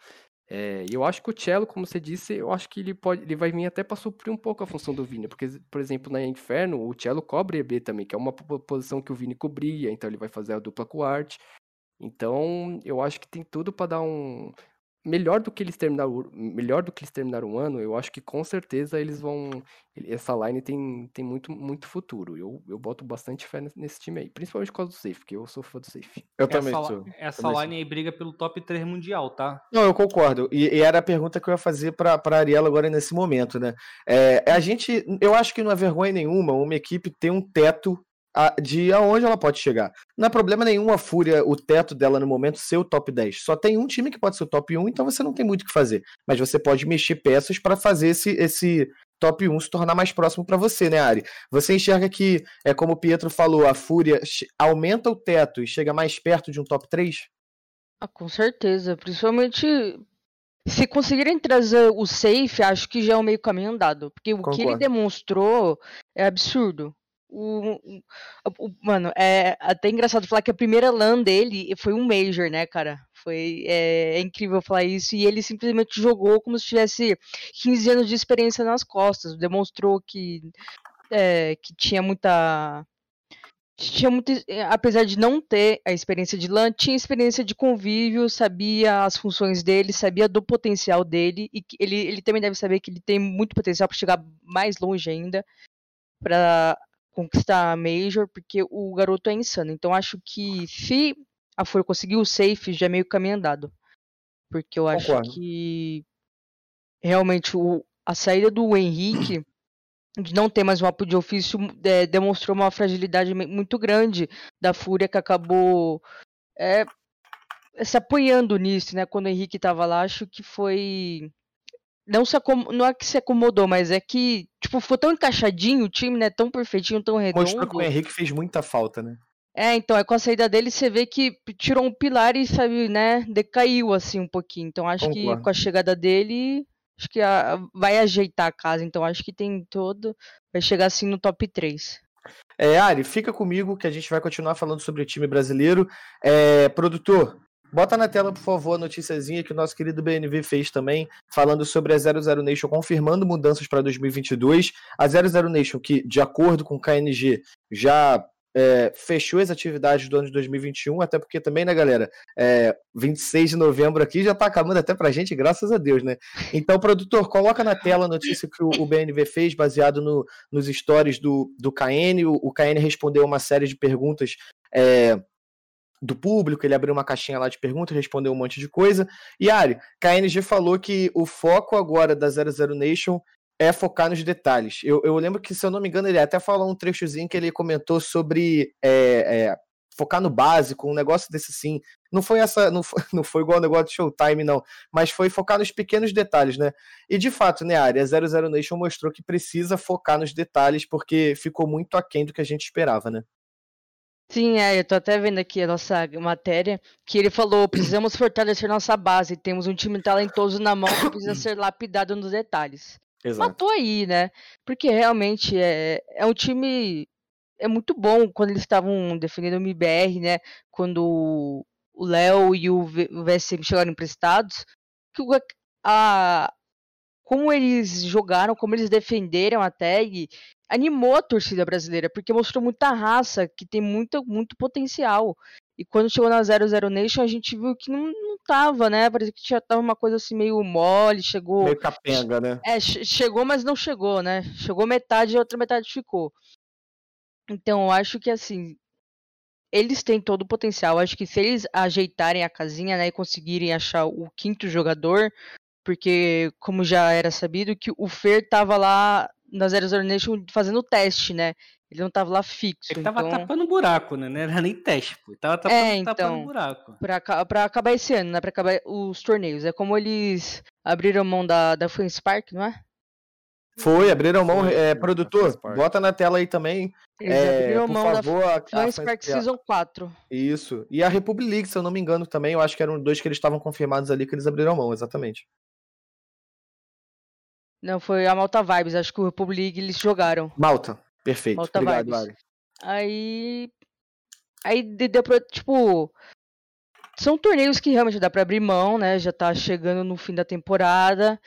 [SPEAKER 4] É, e eu acho que o Cello, como você disse, eu acho que ele pode, ele vai vir até para suprir um pouco a função do Vini, porque, por exemplo, na Inferno, o Cello cobre EB também, que é uma po- posição que o Vini cobria, então ele vai fazer a dupla com o Art. Então, eu acho que tem tudo para dar um melhor do que eles terminaram, melhor do que eles terminaram o ano, eu acho que com certeza eles vão essa line tem, tem muito muito futuro. Eu, eu boto bastante fé nesse- time aí, principalmente por causa do safe, porque eu sou fã do safe.
[SPEAKER 1] Eu
[SPEAKER 2] essa
[SPEAKER 1] também sou.
[SPEAKER 2] essa
[SPEAKER 1] também sou.
[SPEAKER 2] line aí briga pelo top 3 mundial, tá?
[SPEAKER 1] Não, eu concordo. E, e era a pergunta que eu ia fazer para a Ariela agora nesse momento, né? É, a gente, eu acho que não é vergonha nenhuma uma equipe ter um teto a- de aonde ela pode chegar. Não é problema nenhum a Fúria, o teto dela no momento ser o top 10. Só tem um time que pode ser o top 1, então você não tem muito o que fazer. Mas você pode mexer peças para fazer esse, esse top 1 se tornar mais próximo para você, né, Ari? Você enxerga que, é como o Pietro falou, a Fúria aumenta o teto e chega mais perto de um top 3?
[SPEAKER 3] Ah, com certeza. Principalmente se conseguirem trazer o safe, acho que já é um meio caminho andado. Porque o que ele demonstrou é absurdo. O, o- o- mano, é até engraçado falar que a primeira LAN dele foi um Major, né, cara? Foi é, é incrível falar isso. E ele simplesmente jogou como se tivesse 15 anos de experiência nas costas. Demonstrou que, é, que tinha muita tinha muito, eh, apesar de não ter a experiência de LAN, tinha experiência de convívio, sabia as funções dele, sabia do potencial dele e ele, ele também deve saber que ele tem muito potencial para chegar mais longe ainda para conquistar a Major, porque o garoto é insano. Então acho que se a Fúria conseguir o safe, já é meio caminho andado. Porque eu acho
[SPEAKER 1] Concordo.
[SPEAKER 3] que realmente o, a saída do Henrique de não ter mais um apoio de ofício é, demonstrou uma fragilidade muito grande da Fúria que acabou é, se apoiando nisso, né? Quando o Henrique estava lá, acho que foi não se acom... não é que se acomodou, mas é que tipo ficou tão encaixadinho o time, né? Tão perfeitinho, tão
[SPEAKER 1] Mostrou que
[SPEAKER 3] redondo.
[SPEAKER 1] o Henrique fez muita falta, né?
[SPEAKER 3] É, então, é com a saída dele você vê que tirou um pilar e, sabe, né, decaiu assim um pouquinho. Então acho que
[SPEAKER 1] Concordo.
[SPEAKER 3] com a chegada dele, acho que a- vai ajeitar a casa. Então acho que tem todo. Vai chegar assim no top 3.
[SPEAKER 1] É, Ari, fica comigo que a gente vai continuar falando sobre o time brasileiro. É, produtor, bota na tela, por favor, a noticiazinha que o nosso querido BNV fez também, falando sobre a 00 Nation, confirmando mudanças para 2022. A 00 Nation, que, de acordo com o KNG, já é, fechou as atividades do ano de 2021, até porque também, né, galera, é, 26 de novembro aqui já tá acabando até pra gente, graças a Deus, né? Então, produtor, coloca na tela a notícia que o, BNV fez, baseado no, nos stories do, do KN. O, o KN respondeu uma série de perguntas é, do público, ele abriu uma caixinha lá de perguntas, respondeu um monte de coisa. E Ari, KNG falou que o foco agora da 00 Nation é focar nos detalhes. Eu, eu lembro que, se eu não me engano, ele até falou um trechozinho que ele comentou sobre é, é, focar no básico, um negócio desse sim. Não foi essa, não foi, não foi igual o negócio de Showtime, não, mas foi focar nos pequenos detalhes, né? E de fato, né, Ari, a 00 Nation mostrou que precisa focar nos detalhes porque ficou muito aquém do que a gente esperava, né?
[SPEAKER 3] Sim, é, eu tô até vendo aqui a nossa matéria, que ele falou, precisamos fortalecer nossa base, temos um time talentoso na mão que precisa ser lapidado nos detalhes.
[SPEAKER 1] Exato.
[SPEAKER 3] Matou aí, né? Porque realmente é, é um time é muito bom quando eles estavam defendendo o MBR, né? Quando o Léo e o V- o VSM chegaram emprestados, que a como eles jogaram, como eles defenderam até e animou a torcida brasileira, porque mostrou muita raça, que tem muito, muito potencial. E quando chegou na 00 Nation, a gente viu que não, não tava, né? Parecia que já tava uma coisa assim meio mole, chegou.
[SPEAKER 1] Meio capenga, né?
[SPEAKER 3] É, che- chegou, mas não chegou, né? Chegou metade e a outra metade ficou. Então, eu acho que assim, eles têm todo o potencial. Acho que se eles ajeitarem a casinha, né, e conseguirem achar o quinto jogador, porque como já era sabido que o Fer tava lá na 00 Nation fazendo o teste, né? Ele não tava lá fixo.
[SPEAKER 2] Ele tava
[SPEAKER 3] então...
[SPEAKER 2] tapando buraco, né? Não era nem teste, pô. Ele tava tapando,
[SPEAKER 3] É,
[SPEAKER 2] tapando
[SPEAKER 3] então.
[SPEAKER 2] buraco.
[SPEAKER 3] Pra, pra acabar esse ano, né? Pra acabar os torneios. É como eles abriram mão da, da Fan Spark, não é?
[SPEAKER 1] Foi, abriram mão.
[SPEAKER 4] Foi,
[SPEAKER 1] É, produtor, bota na tela aí também.
[SPEAKER 3] Eles
[SPEAKER 1] É,
[SPEAKER 3] abriram
[SPEAKER 1] por
[SPEAKER 3] mão da
[SPEAKER 1] favor, a, a
[SPEAKER 3] Fan Spark
[SPEAKER 1] Fan-
[SPEAKER 3] Season 4.
[SPEAKER 1] Isso. E a Republic League, se eu não me engano, também. Eu acho que eram dois que eles estavam confirmados ali que eles abriram mão, exatamente.
[SPEAKER 3] Não, foi a Malta Vibes, acho que o Republic League eles jogaram.
[SPEAKER 1] Malta, perfeito.
[SPEAKER 3] Malta
[SPEAKER 1] Obrigado,
[SPEAKER 3] Vibes.
[SPEAKER 1] Ari.
[SPEAKER 3] Aí. Aí de- deu pra, tipo. São torneios que realmente dá pra abrir mão, né? Já tá chegando no fim da temporada.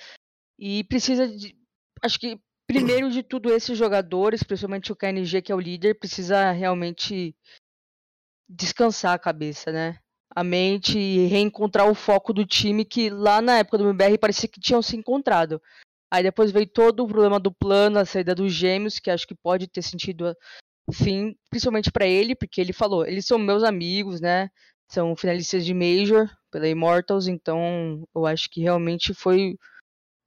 [SPEAKER 3] E precisa de. Acho que, primeiro de tudo, esses jogadores, principalmente o KNG, que é o líder, precisa realmente descansar a cabeça, né? A mente e reencontrar o foco do time que lá na época do MBR parecia que tinham se encontrado. Aí depois veio todo o problema do plano, a saída dos gêmeos, que acho que pode ter sentido Sim, principalmente pra ele, porque ele falou, eles são meus amigos, né? São finalistas de Major pela Immortals, então eu acho que realmente foi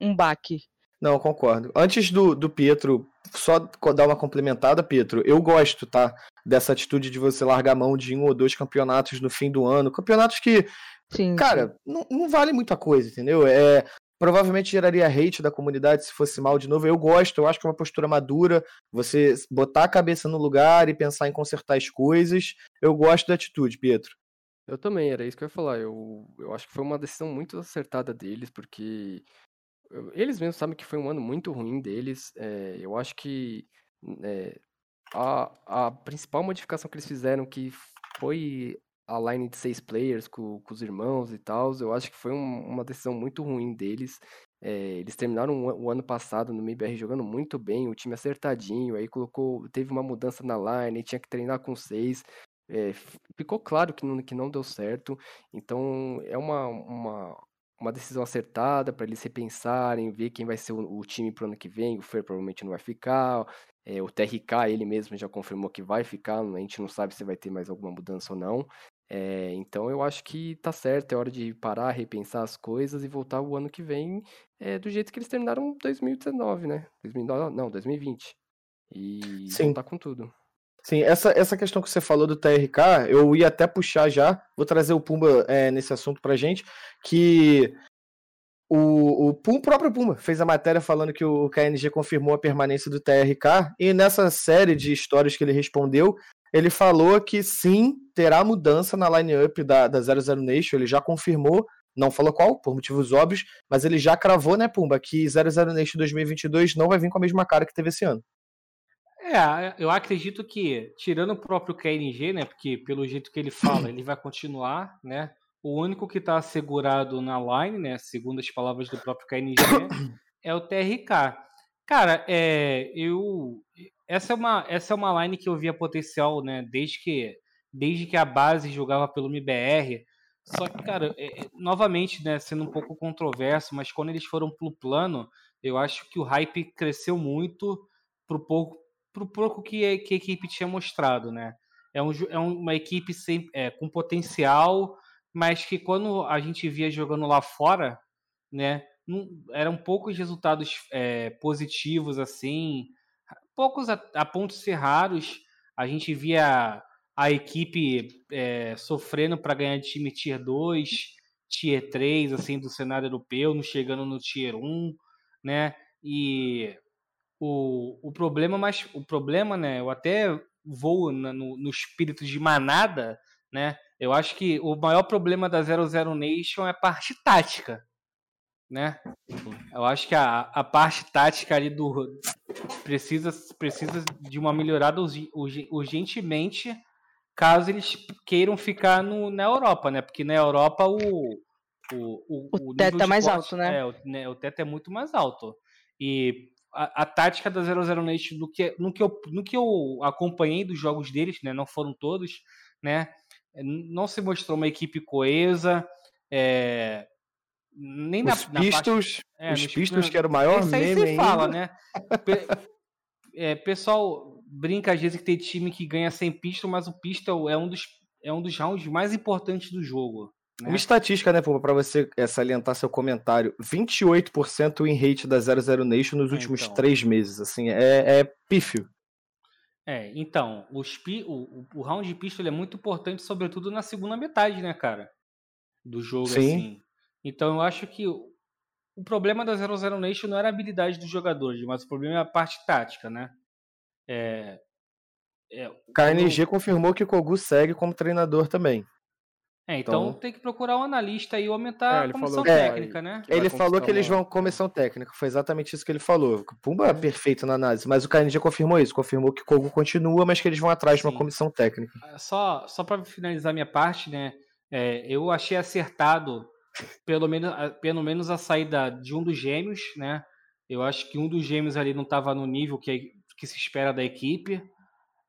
[SPEAKER 3] um baque.
[SPEAKER 1] Não, concordo. Antes do, do Pietro só dar uma complementada, Pedro, eu gosto, tá? Dessa atitude de você largar mão de um ou dois campeonatos no fim do ano. Campeonatos que,
[SPEAKER 3] Sim,
[SPEAKER 1] cara, não, não vale muita coisa, entendeu? É, provavelmente geraria hate da comunidade se fosse mal de novo. Eu gosto, eu acho que é uma postura madura, você botar a cabeça no lugar e pensar em consertar as coisas. Eu gosto da atitude, Pedro.
[SPEAKER 4] Eu também, era isso que eu ia falar. Eu, eu acho que foi uma decisão muito acertada deles, porque eles mesmos sabem que foi um ano muito ruim deles. é, eu acho que é, a, a principal modificação que eles fizeram, que foi a line de seis players com, com os irmãos e tal, eu acho que foi um- uma decisão muito ruim deles. É, eles terminaram o, an- o ano passado no MIBR jogando muito bem, o time acertadinho, aí colocou, teve uma mudança na line, tinha que treinar com seis. é, ficou claro que não, que não deu certo, então é uma, uma, uma decisão acertada para eles repensarem, ver quem vai ser o, o time pro ano que vem. O Fer provavelmente não vai ficar. é, o TRK, ele mesmo já confirmou que vai ficar. A gente não sabe se vai ter mais alguma mudança ou não. É, então eu acho que tá certo, é hora de parar, repensar as coisas e voltar o ano que vem é, do jeito que eles terminaram 2019, né? 2019, não, 2020. E
[SPEAKER 1] Sim.
[SPEAKER 4] voltar com tudo.
[SPEAKER 1] Sim, essa, essa questão que você falou do TRK, eu ia até puxar já, vou trazer o Pumba é, nesse assunto pra gente, que o, o, o próprio Pumba fez a matéria falando que o KNG confirmou a permanência do TRK, e nessa série de histórias que ele respondeu, ele falou que sim, terá mudança na line-up da, da 00 Nation, ele já confirmou, não falou qual, por motivos óbvios, mas ele já cravou, né, Pumba, que 00 Nation 2022 não vai vir com a mesma cara que teve esse ano.
[SPEAKER 2] É, eu acredito que, tirando o próprio KNG, né? Porque pelo jeito que ele fala, ele vai continuar, né? O único que está assegurado na line, né? Segundo as palavras do próprio KNG, é o TRK. Cara, é, eu essa é uma essa é uma line que eu via potencial, né? Desde que desde que a base jogava pelo MBR. Só que, cara, é, é, novamente, né? Sendo um pouco controverso, mas quando eles foram pro plano, eu acho que o hype cresceu muito pro pouco pro pouco que, a- que a equipe tinha mostrado, né? É, um, é uma equipe sem, é, com potencial, mas que quando a gente via jogando lá fora, né? Não, eram poucos resultados é, positivos, assim, poucos a, a ponto de ser raros. A gente via a equipe é, sofrendo para ganhar de time Tier 2, Tier 3, assim, do cenário europeu, não chegando no Tier 1, né? E o, o problema, mas o problema, né? Eu até vou na- no, no espírito de manada, né? Eu acho que o maior problema da 00 Nation é a parte tática, né? Eu acho que a, a parte tática ali do precisa precisa de uma melhorada urgentemente, caso eles queiram ficar no, na Europa, né? Porque na Europa o o,
[SPEAKER 3] O
[SPEAKER 2] nível
[SPEAKER 3] teto
[SPEAKER 2] de
[SPEAKER 3] é mais alto, né?
[SPEAKER 2] É, o, né, o teto é muito mais alto. E a, a tática da 00 Nation, do que, no, que eu, no que eu acompanhei dos jogos deles, né? Não foram todos, né? Não se mostrou uma equipe coesa. é, nem na,
[SPEAKER 1] Os
[SPEAKER 2] na
[SPEAKER 1] Pistols,
[SPEAKER 2] é,
[SPEAKER 1] os Pistols, que era o maior
[SPEAKER 2] isso aí fala, né? É, pessoal brinca às vezes que tem time que ganha sem pistol, mas o pistol é um dos, é um dos rounds mais importantes do jogo. né?
[SPEAKER 1] Uma estatística, né, Pumba, pra você é, salientar seu comentário. 28% win rate da 00 Nation nos
[SPEAKER 2] É,
[SPEAKER 1] últimos
[SPEAKER 2] então.
[SPEAKER 1] três meses. Assim, é, é pífio.
[SPEAKER 2] É, então, os o, o, o round de pistol é muito importante, sobretudo na segunda metade, né, cara? Do jogo,
[SPEAKER 1] Sim.
[SPEAKER 2] assim. Então eu acho que o, problema da 00 Nation não era a habilidade dos jogadores, mas o problema é a parte tática, né? É, é,
[SPEAKER 1] KNG confirmou que o Kogu segue como treinador também.
[SPEAKER 2] É, então,
[SPEAKER 1] Então-
[SPEAKER 2] tem que procurar um analista e aumentar
[SPEAKER 4] É,
[SPEAKER 2] a
[SPEAKER 4] ele
[SPEAKER 2] comissão técnica, né?
[SPEAKER 1] ele falou que eles vão comissão técnica, foi exatamente isso que ele falou. O Pumba é perfeito na análise, mas o KNG confirmou isso, confirmou que o Kogu continua, mas que eles vão atrás de uma
[SPEAKER 2] Sim.
[SPEAKER 1] comissão técnica.
[SPEAKER 2] Só, só para finalizar minha parte, né? é, eu achei acertado pelo menos, pelo menos a saída de um dos gêmeos, né? Eu acho que um dos gêmeos ali não estava no nível que, que se espera da equipe.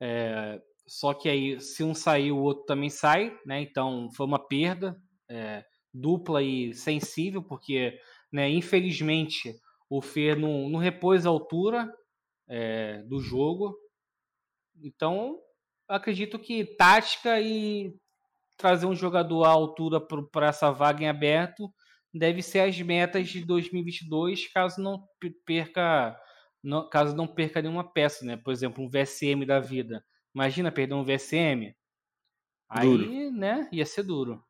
[SPEAKER 2] É, só que aí, se um sair, o outro também sai, né? Então foi uma perda é, dupla e sensível, porque, né, infelizmente, o Fer não, não repôs a altura é, do jogo. Então, acredito que tática e trazer um jogador à altura para essa vaga em aberto deve ser as metas de 2022, caso não pe- perca não- caso não perca nenhuma peça, né? Por exemplo, um VSM da vida. Imagina perder um VSM. Aí,
[SPEAKER 1] Duro.
[SPEAKER 2] né, ia ser duro.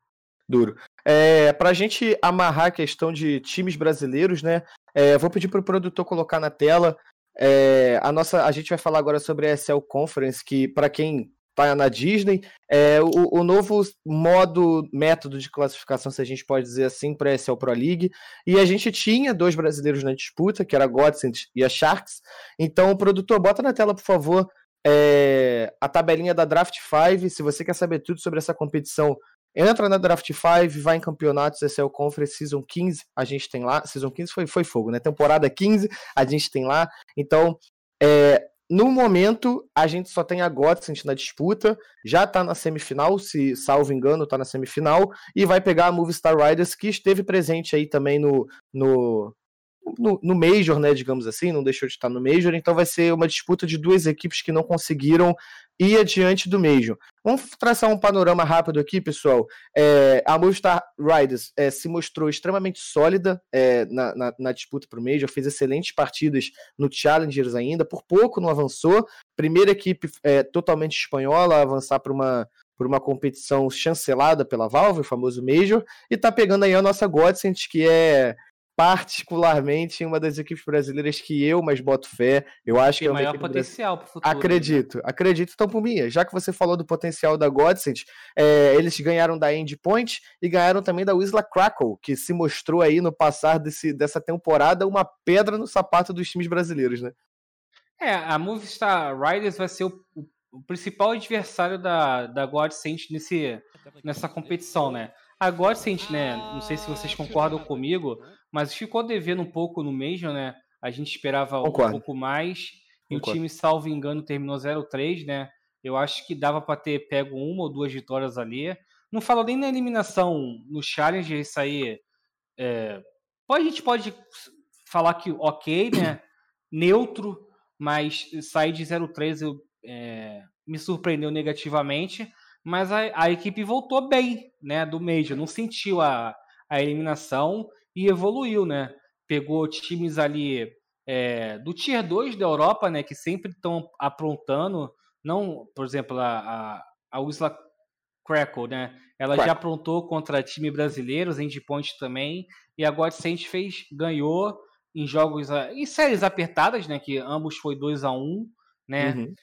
[SPEAKER 1] Duro. É, para a gente amarrar a questão de times brasileiros, né? é, vou pedir para o produtor colocar na tela. é, a nossa, a gente vai falar agora sobre a SL Conference, que para quem tá na Disney, é o, o novo modo, método de classificação, se a gente pode dizer assim, para SL Pro League. E a gente tinha dois brasileiros na disputa, que era a Godsend e a Sharks. Então, produtor, bota na tela, por favor, é, a tabelinha da Draft 5. Se você quer saber tudo sobre essa competição, entra na Draft 5, vai em campeonatos, o Conference Season 15, a gente tem lá. Season 15 foi, foi fogo, né? Temporada 15, a gente tem lá. Então, é, no momento, a gente só tem a Godsend na disputa, já tá na semifinal, se salvo engano, tá na semifinal, e vai pegar a Movistar Riders, que esteve presente aí também no, no, no, no Major, né, digamos assim, não deixou de estar no Major, então vai ser uma disputa de duas equipes que não conseguiram ir adiante do Major. Vamos traçar um panorama rápido aqui, pessoal. É, a Movistar Riders é, se mostrou extremamente sólida é, na, na, na, disputa para o Major, fez excelentes partidas no Challengers ainda, por pouco não avançou. Primeira equipe é, totalmente espanhola a avançar para uma por uma competição chancelada pela Valve, o famoso Major, e tá pegando aí a nossa Godsend, que é particularmente uma das equipes brasileiras que eu mais boto fé. Eu acho
[SPEAKER 2] Tem
[SPEAKER 1] que é uma
[SPEAKER 2] maior potencial pro futuro. né?
[SPEAKER 1] Acredito, acredito. Então, por mim, já que você falou do potencial da Godsend, é, eles ganharam da Endpoint e ganharam também da Wisla Crackle, que se mostrou aí no passar desse, dessa temporada uma pedra no sapato dos times brasileiros, né?
[SPEAKER 2] É, a Movistar Riders vai ser o, o, o principal adversário da, da Godsend nesse, nessa competição, né? A Godsend, né, não sei se vocês concordam comigo, mas ficou devendo um pouco no Major, né? A gente esperava
[SPEAKER 1] Concordo.
[SPEAKER 2] um pouco mais. E
[SPEAKER 1] Concordo.
[SPEAKER 2] o time, salvo engano, terminou 0-3, né? Eu acho que dava para ter pego uma ou duas vitórias ali. Não falo nem na eliminação no Challenge, isso aí. É... A gente pode falar que ok, né? Neutro, mas sair de 0-3 eu, é, me surpreendeu negativamente. Mas a, a equipe voltou bem, né? Do Major, não sentiu a, a eliminação e evoluiu, né? Pegou times ali é, do Tier 2 da Europa, né? Que sempre estão aprontando. Não, por exemplo, a, a, a Wisla Crackle, né? Ela já
[SPEAKER 1] Crackle.
[SPEAKER 2] aprontou contra time brasileiros, Endpoint também. E a Godsend fez, ganhou em jogos, em séries apertadas, né? Que ambos foi 2 a 1 né?
[SPEAKER 1] Uhum.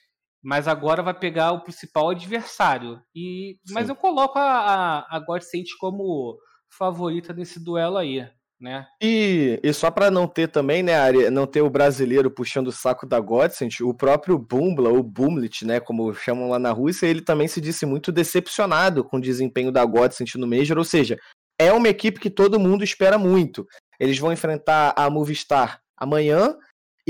[SPEAKER 2] Mas agora vai pegar o principal adversário. E, mas
[SPEAKER 1] Sim.
[SPEAKER 2] eu coloco a, a, a Godsend como favorita nesse duelo aí, né?
[SPEAKER 1] E, e só para não ter também, né, Ari, não ter o brasileiro puxando o saco da Godsend, o próprio Bumbla, ou Bumlit, né, como chamam lá na Rússia, ele também se disse muito decepcionado com o desempenho da Godsend no Major, ou seja, é uma equipe que todo mundo espera muito. Eles vão enfrentar a Movistar amanhã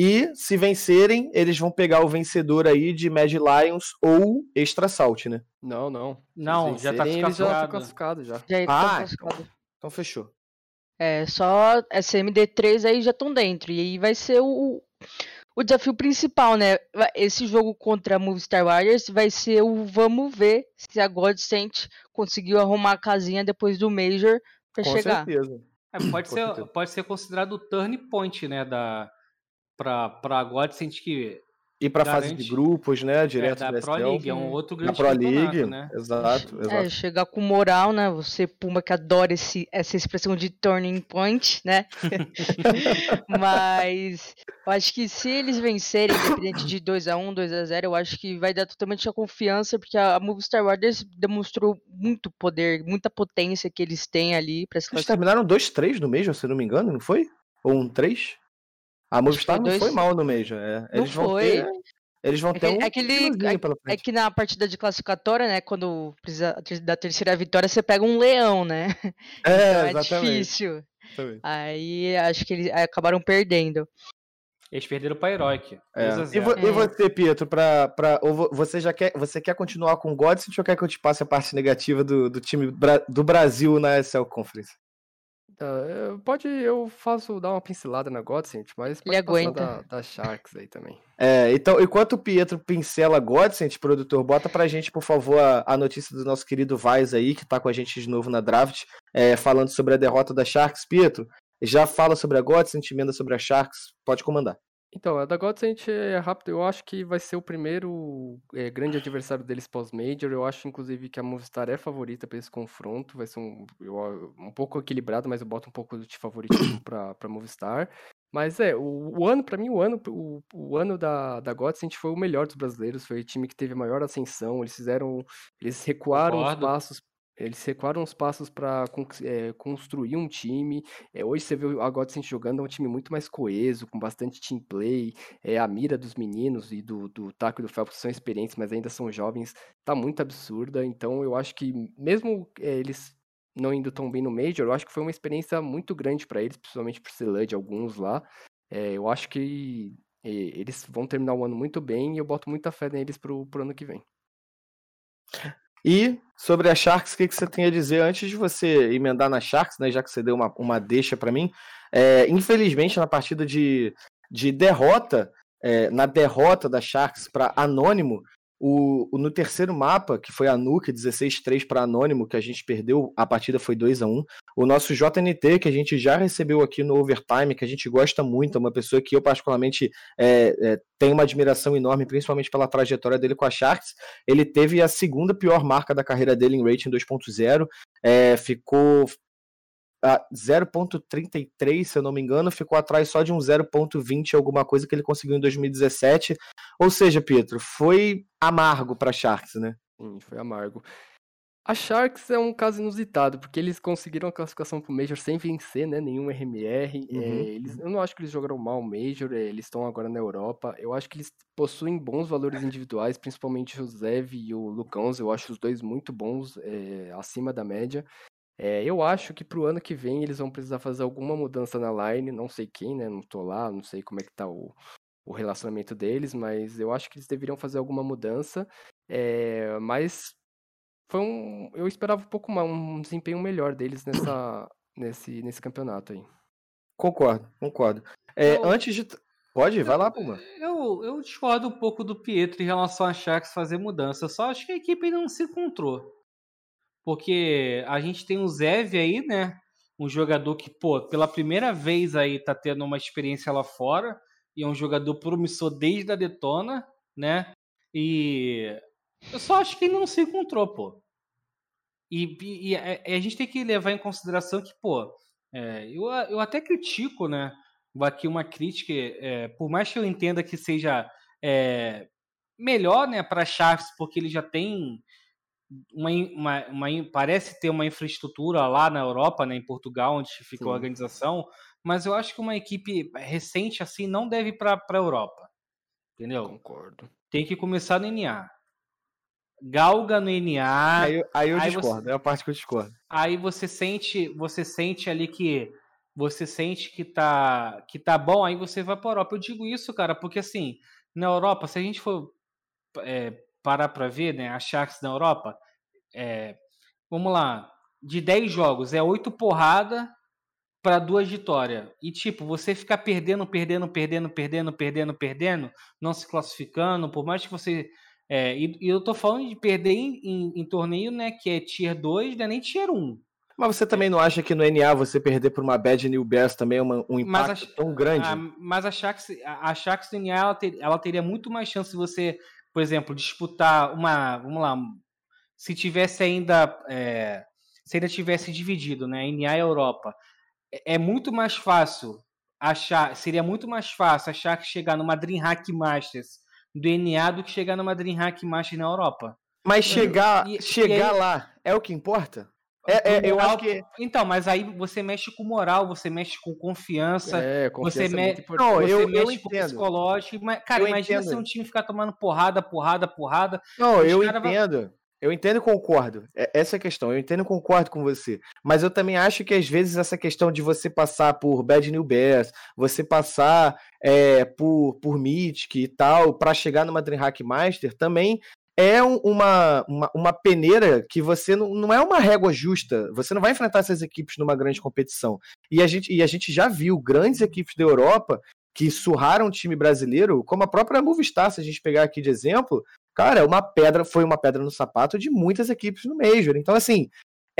[SPEAKER 1] e, se vencerem, eles vão pegar o vencedor aí de Mad Lions ou Extra Salt, né?
[SPEAKER 4] Não, não.
[SPEAKER 2] Não, já tá
[SPEAKER 4] eles já estão
[SPEAKER 2] classificado.
[SPEAKER 4] já.
[SPEAKER 3] Já
[SPEAKER 1] Ah,
[SPEAKER 3] tá classificado.
[SPEAKER 1] Então fechou.
[SPEAKER 3] É, só SMD3 aí já estão dentro. E aí vai ser o, o desafio principal, né? Esse jogo contra a Movistar Warriors vai ser o vamos ver se a Godsend conseguiu arrumar a casinha depois do Major pra
[SPEAKER 1] Com
[SPEAKER 3] chegar.
[SPEAKER 1] certeza.
[SPEAKER 2] É, pode,
[SPEAKER 1] Com
[SPEAKER 2] ser,
[SPEAKER 1] certeza.
[SPEAKER 2] pode ser considerado o turn point, né? Da, pra, pra Godsend que
[SPEAKER 1] Ir pra fase de grupos, né,
[SPEAKER 2] é
[SPEAKER 1] direto
[SPEAKER 2] da
[SPEAKER 1] da
[SPEAKER 2] Pro. League, é um outro
[SPEAKER 1] Na
[SPEAKER 2] grande
[SPEAKER 1] Pro League,
[SPEAKER 2] né?
[SPEAKER 1] exato, exato.
[SPEAKER 3] É, chegar com moral, né? Você, Puma, que adora esse, essa expressão de turning point, né? Mas eu acho que se eles vencerem, independente de 2x1, 2x0, eu acho que vai dar totalmente a confiança, porque a Movistar Riders demonstrou muito poder, muita potência que eles têm ali pra se
[SPEAKER 1] Eles terminaram 2-3 no Major, se eu não me engano, não foi? Ou um 3? A Movistar não foi mal no Major. É.
[SPEAKER 3] Não
[SPEAKER 1] Eles vão
[SPEAKER 3] foi.
[SPEAKER 1] ter. Eles vão
[SPEAKER 3] É
[SPEAKER 1] ter
[SPEAKER 3] que-
[SPEAKER 1] um
[SPEAKER 3] é que ele- É
[SPEAKER 1] frente.
[SPEAKER 3] que na partida de classificatória, né, quando precisa da terceira vitória, você pega um leão, né? Então
[SPEAKER 1] É,
[SPEAKER 3] é
[SPEAKER 1] exatamente.
[SPEAKER 3] difícil.
[SPEAKER 1] exatamente.
[SPEAKER 3] Aí acho que eles acabaram perdendo.
[SPEAKER 2] Eles perderam pra Heroic.
[SPEAKER 1] É.
[SPEAKER 2] 2 a
[SPEAKER 1] E,
[SPEAKER 2] 0.
[SPEAKER 1] vo- e
[SPEAKER 3] É.
[SPEAKER 1] você, Pietro, pra, pra, ou vo- você já quer, você quer continuar com o Godsend ou quer que eu te passe a parte negativa do, do time do Brasil na SL Conference?
[SPEAKER 4] Tá, é, pode, eu faço dar uma pincelada na Godsend, mas pode
[SPEAKER 3] Ele
[SPEAKER 4] passar
[SPEAKER 3] aguenta.
[SPEAKER 4] da, da Sharks aí também.
[SPEAKER 1] É, então, enquanto o Pietro pincela Godsend, produtor, bota pra gente, por favor, a, a notícia do nosso querido Vaz aí, que tá com a gente de novo na draft, é, falando sobre a derrota da Sharks. Pietro, já fala sobre a Godsend, emenda sobre a Sharks, pode comandar.
[SPEAKER 4] Então, a da Godsend é rápido, eu acho que vai ser o primeiro é, grande adversário deles pós-Major. Eu acho, inclusive, que a Movistar é favorita para esse confronto. Vai ser um, eu, um pouco equilibrado, mas eu boto um pouco de favoritismo para Movistar. Mas é, o, o ano, para mim, o ano, o, o ano da, da Godsend foi o melhor dos brasileiros. Foi o time que teve a maior ascensão. Eles fizeram. Eles recuaram
[SPEAKER 2] Concordo.
[SPEAKER 4] os passos eles recuaram os passos para é, construir um time. É, hoje você vê o Godsend jogando, é um time muito mais coeso, com bastante team play. É, a mira dos meninos e do, do Taco e do Phelps são experientes, mas ainda são jovens, tá muito absurda. Então eu acho que, mesmo é, eles não indo tão bem no Major, eu acho que foi uma experiência muito grande para eles, principalmente por ser de alguns lá. É, eu acho que é, eles vão terminar o ano muito bem e eu boto muita fé neles pro, pro ano que vem.
[SPEAKER 1] E sobre a Sharks, o que, que você tem a dizer antes de você emendar na Sharks, né? Já que você deu uma, uma deixa para mim. É, infelizmente, na partida de, de derrota, é, na derrota da Sharks para Anônimo, o, o, no terceiro mapa, que foi a Nuke, 16-3 para Anônimo, que a gente perdeu, a partida foi 2 a 1 O nosso JNT, que a gente já recebeu aqui no Overtime, que a gente gosta muito, é uma pessoa que eu particularmente é, é, tenho uma admiração enorme, principalmente pela trajetória dele com a Sharks. Ele teve a segunda pior marca da carreira dele em rating 2.0, é, ficou a 0.33, se eu não me engano, ficou atrás só de um 0.20 alguma coisa que ele conseguiu em 2017. Ou seja, Pietro, foi amargo para Sharks, né?
[SPEAKER 4] Sim, foi amargo. A Sharks é um caso inusitado, porque eles conseguiram a classificação pro Major sem vencer, né? Nenhum RMR. Uhum. É, eles, eu não acho que eles jogaram mal o Major, é, eles estão agora na Europa. Eu acho que eles possuem bons valores individuais, principalmente o Zev e o Lucãos. Eu acho os dois muito bons, é, acima da média. É, eu acho que pro ano que vem eles vão precisar fazer alguma mudança na line, não sei quem, né? Não tô lá, não sei como é que tá o, o relacionamento deles, mas eu acho que eles deveriam fazer alguma mudança. É, mas foi um. Eu esperava um pouco mais, um desempenho melhor deles nessa, nesse, nesse campeonato aí.
[SPEAKER 1] Concordo, concordo. É, eu, antes de. Pode, vai lá, Puma.
[SPEAKER 2] Eu, eu discordo um pouco do Pietro em relação a Sharks fazer mudança. Eu só acho que a equipe não se encontrou porque a gente tem o Zev aí, né? Um jogador que, pô, pela primeira vez aí tá tendo uma experiência lá fora e é um jogador promissor desde a Detona, né? E eu só acho que ele não se encontrou, pô. E, e, e a, gente tem que levar em consideração que, pô, é, eu, eu até critico, né? Aqui uma crítica, é, por mais que eu entenda que seja é, melhor, né, para Chaves, porque ele já tem uma, uma, uma, parece ter uma infraestrutura lá na Europa, né, em Portugal, onde fica Sim. a organização, mas eu acho que uma equipe recente assim não deve ir para a Europa. Entendeu?
[SPEAKER 4] Concordo.
[SPEAKER 2] Tem que começar no NA. Galga no NA.
[SPEAKER 1] Aí, aí eu aí discordo, você, é a parte que eu discordo.
[SPEAKER 2] Aí você sente, você sente ali que você sente que tá que tá bom, aí você vai para Europa. Eu digo isso, cara, porque assim, na Europa, se a gente for é, parar para ver, né, a Sharks na Europa, é, vamos lá, de 10 jogos, é 8 porrada para duas vitórias. E tipo, você ficar perdendo, perdendo, perdendo, perdendo, perdendo, perdendo, não se classificando, por mais que você. É, e, e, eu tô falando de perder em, em, em, torneio, né, que é tier 2, não é nem tier 1.
[SPEAKER 1] Mas você também não acha que no NA você perder por uma bad New Bears também é uma, um impacto a, tão grande?
[SPEAKER 2] A, mas a Shax, a, a Shax no NA ela, ter, ela teria muito mais chance de você por exemplo, disputar uma. Vamos lá. Se tivesse ainda. É, se ainda tivesse dividido, né? NA e Europa. É, é muito mais fácil achar. Seria muito mais fácil achar que chegar numa Dreamhack Masters do NA do que chegar numa Dreamhack Masters na Europa.
[SPEAKER 1] Mas chegar, e, chegar e aí, lá é o que importa?
[SPEAKER 2] É, é, eu acho que. Então, mas aí você mexe com moral, você mexe com confiança. É, confiança você, me... Não, você eu, mexe eu com entendo. psicológico. Mas, cara, eu imagina entendo. se um time ficar tomando porrada, porrada, porrada.
[SPEAKER 1] Não, eu entendo. Vai... Eu entendo e concordo. É, essa é a questão. Eu entendo e concordo com você. Mas eu também acho que às vezes essa questão de você passar por Bad New Bears, você passar é, por, por Mythic e tal, para chegar numa Dreamhack Master, também é uma, uma, uma, peneira que você não, não é uma régua justa. Você não vai enfrentar essas equipes numa grande competição. E a gente, e a gente já viu grandes equipes da Europa que surraram o time brasileiro, como a própria Movistar, se a gente pegar aqui de exemplo, cara, uma pedra foi uma pedra no sapato de muitas equipes no Major. Então, assim,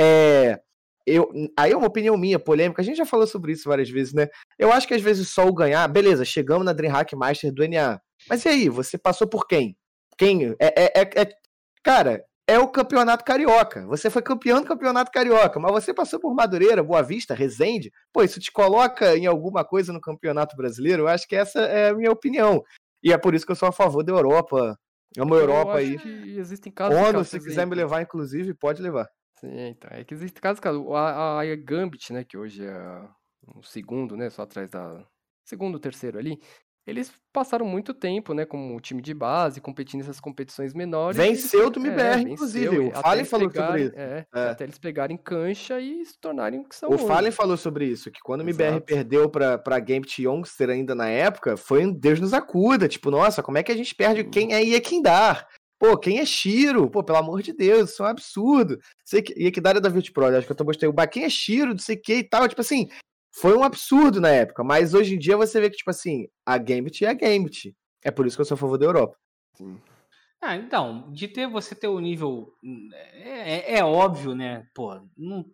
[SPEAKER 1] é, eu, aí é uma opinião minha, polêmica, a gente já falou sobre isso várias vezes, né? Eu acho que às vezes só o ganhar, beleza, chegamos na DreamHack Master do NA. Mas e aí, você passou por quem? Quem? É, é, é, é, cara, é o campeonato carioca. Você foi campeão do campeonato carioca, mas você passou por Madureira, Boa Vista, Resende. Pô, isso te coloca em alguma coisa no campeonato brasileiro? Eu acho que essa é a minha opinião. E é por isso que eu sou a favor da Europa. É uma Europa aí.
[SPEAKER 4] existem casos.
[SPEAKER 1] ONU, se quiser me levar, inclusive, pode levar.
[SPEAKER 4] Sim, então. É que existem casos, cara. A, a Gambit, né, que hoje é o segundo, né, só atrás da. Segundo, terceiro ali. Eles passaram muito tempo, né, como time de base, competindo nessas competições menores.
[SPEAKER 1] Venceu o do MBR, é, inclusive. O Fallen falou
[SPEAKER 4] pegarem,
[SPEAKER 1] sobre isso.
[SPEAKER 4] É, é. Até eles pegarem cancha e se tornarem o que são
[SPEAKER 1] O. Fallen falou sobre isso, que quando o MBR Exato. perdeu pra, pra Gambit Youngster ainda na época, foi um Deus nos acuda. Tipo, nossa, como é que a gente perde quem é Iekindar? Pô, quem é Shiro? Pô, pelo amor de Deus, isso é um absurdo. Sei que, Iekindar é da Virtus Pro, acho que eu tô gostei. Quem é Shiro, não sei o que e tal. Tipo assim, foi um absurdo na época, mas hoje em dia você vê que, tipo assim, a Gambit é a Gambit. É por isso que eu sou a favor da Europa.
[SPEAKER 2] Sim. Ah, então, de ter você ter o um nível. É, é, é, óbvio, né? Pô, não,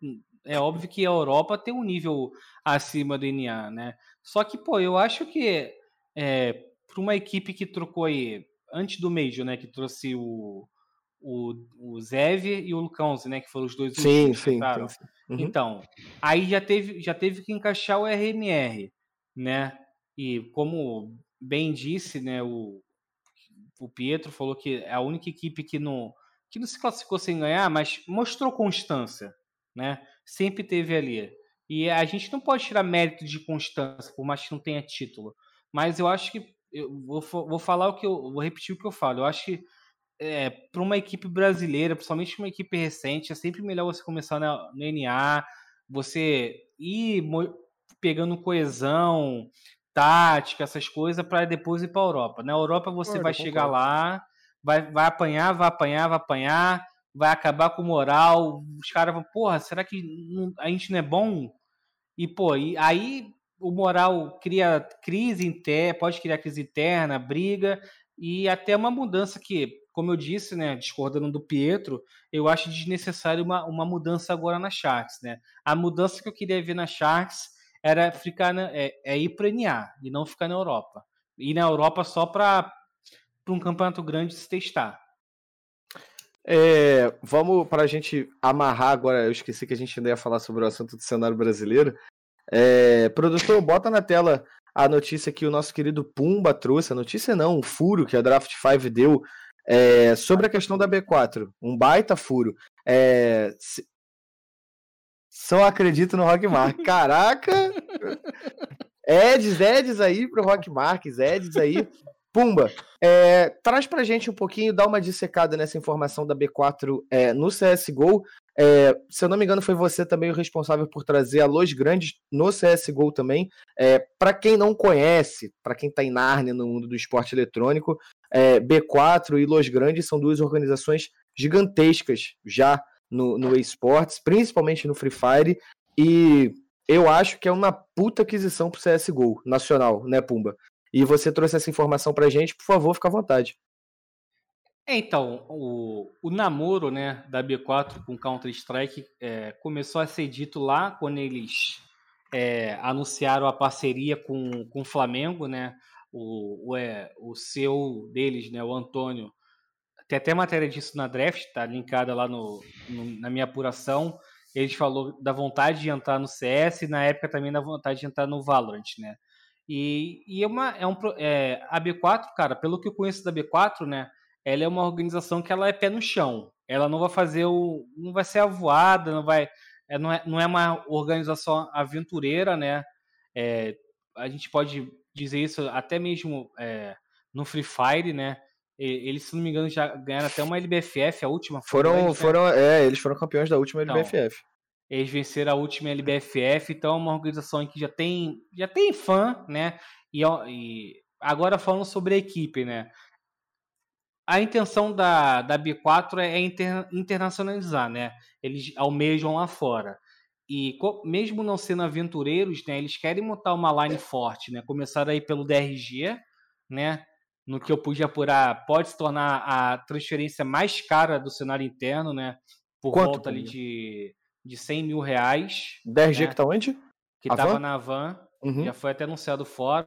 [SPEAKER 2] é óbvio que a Europa tem um nível acima do NA, né? Só que, pô, eu acho que é, para uma equipe que trocou aí, antes do Major, né? Que trouxe o, o, o Zev e o Lucãozi, né? Que foram os dois
[SPEAKER 1] sim, sim, sim, sim.
[SPEAKER 2] Uhum. Então, aí já teve, já teve que encaixar o RMR, né? E como bem disse, né, o, o Pietro falou que é a única equipe que não, que não se classificou sem ganhar, mas mostrou constância, né? Sempre teve ali. E a gente não pode tirar mérito de constância, por mais que não tenha título. Mas eu acho que eu vou, vou falar o que eu vou repetir o que eu falo. Eu acho que é, para uma equipe brasileira, principalmente uma equipe recente, é sempre melhor você começar no NA, você ir pegando coesão, tática, essas coisas, para depois ir para a Europa. Na Europa você vai chegar lá, vai, vai apanhar, vai apanhar, vai apanhar, vai acabar com moral. Os caras vão, porra, será que a gente não é bom? E, pô, e aí o moral cria crise interna, pode criar crise interna, briga, e até uma mudança que como eu disse, né, discordando do Pietro, eu acho desnecessário uma, uma mudança agora na Sharks, né? A mudança que eu queria ver na Sharks era ficar na, é, é ir para NA e não ficar na Europa. Ir na Europa só para um campeonato grande se testar.
[SPEAKER 1] É, vamos para a gente amarrar agora. Eu esqueci que a gente ainda ia falar sobre o assunto do cenário brasileiro. É, produtor, bota na tela a notícia que o nosso querido Pumba trouxe. A notícia não, um furo que a Draft 5 deu é, sobre a questão da B4, um baita furo. É, se... Só acredito no Rock Mark. Caraca! Eds, Eds aí pro Rock Marques, Eds aí. Pumba, é, traz pra gente um pouquinho, dá uma dissecada nessa informação da B4 é, no CSGO. É, se eu não me engano, foi você também o responsável por trazer a Los Grandes no CSGO também. É, para quem não conhece, para quem está em Narnia no mundo do esporte eletrônico, é, B4 e Los Grandes são duas organizações gigantescas já no, no esportes, principalmente no Free Fire, e eu acho que é uma puta aquisição pro CSGO nacional, né, Pumba? E você trouxe essa informação pra gente, por favor, fica à vontade.
[SPEAKER 2] É, então, o, o namoro né, da B4 com Counter-Strike é, começou a ser dito lá quando eles é, anunciaram a parceria com, com o Flamengo, né? O, o, é, o CEO deles, né, o Antônio, tem até matéria disso na draft, tá linkada lá no, no, na minha apuração. Ele falou da vontade de entrar no CS e na época também da vontade de entrar no Valorant, né? E, e é uma, é um, é, a B4, cara, pelo que eu conheço da B4, né? Ela é uma organização que ela é pé no chão. Ela não vai fazer o. não vai ser avoada, não vai. É, não, é, não é uma organização aventureira, né? É, a gente pode dizer isso até mesmo é, no Free Fire, né? Eles, se não me engano, já ganharam até uma LBFF, a última.
[SPEAKER 1] Foram, foram, é, eles foram campeões da última então, LBFF.
[SPEAKER 2] Eles venceram a última LBFF, então é uma organização que já tem, já tem fã, né? E, e agora falando sobre a equipe, né? A intenção da, da B4 é inter, internacionalizar, né? Eles almejam lá fora. E mesmo não sendo aventureiros, né? Eles querem montar uma line forte, né? Começaram aí pelo DRG, né? No que eu pude apurar, pode se tornar a transferência mais cara do cenário interno, né? Por
[SPEAKER 1] Quanto,
[SPEAKER 2] volta ali de de 100 mil reais.
[SPEAKER 1] DRG
[SPEAKER 2] né?
[SPEAKER 1] que tá onde?
[SPEAKER 2] Que
[SPEAKER 1] A
[SPEAKER 2] tava
[SPEAKER 1] van?
[SPEAKER 2] na van.
[SPEAKER 1] Uhum.
[SPEAKER 2] Já foi até anunciado fora.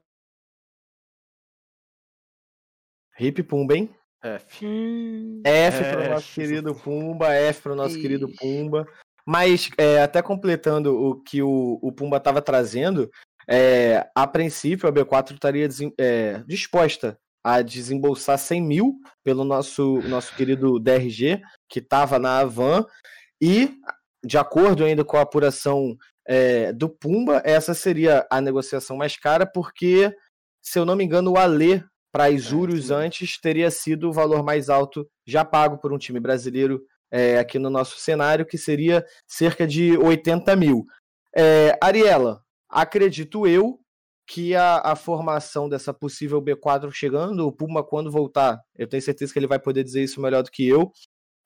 [SPEAKER 1] Hip Pumba, hein?
[SPEAKER 4] F.
[SPEAKER 3] Hum,
[SPEAKER 1] F
[SPEAKER 4] É,
[SPEAKER 1] para o nosso
[SPEAKER 4] chuchu.
[SPEAKER 1] querido Pumba, F para o nosso querido
[SPEAKER 3] Ixi.
[SPEAKER 1] Pumba. Mas, é, até completando o que o, o Pumba estava trazendo, é, a princípio a B4 estaria é, disposta a desembolsar 100 mil pelo nosso, nosso querido DRG, que estava na Avan, e, de acordo ainda com a apuração é, do Pumba, essa seria a negociação mais cara, porque, se eu não me engano, o Alê para
[SPEAKER 4] isso mesmo.
[SPEAKER 1] antes teria sido o valor mais alto já pago por um time brasileiro é, aqui no nosso cenário, que seria cerca de 80 mil. É, Ariela, acredito eu que a, a formação dessa possível B4 chegando, o Puma quando voltar, eu tenho certeza que ele vai poder dizer isso melhor do que eu,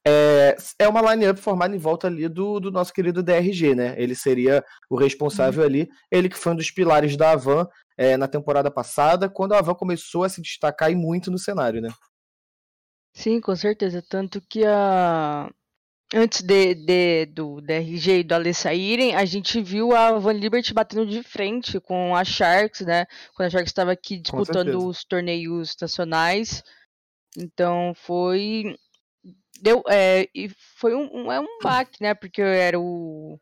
[SPEAKER 1] é, é uma line-up formada em volta ali do, do nosso querido DRG, né? Ele seria o responsável ali, ele que foi um dos pilares da Avan é, na temporada passada, quando a Avan começou a se destacar e muito no cenário, né?
[SPEAKER 3] Sim, com certeza. Tanto que a... antes de, de- do DRG e do Ale saírem, a gente viu a Van Liberty batendo de frente com a Sharks, né? Quando a Sharks estava aqui disputando os torneios nacionais. Então foi. Deu, é, e foi um, um, é um baque, né? Porque era o.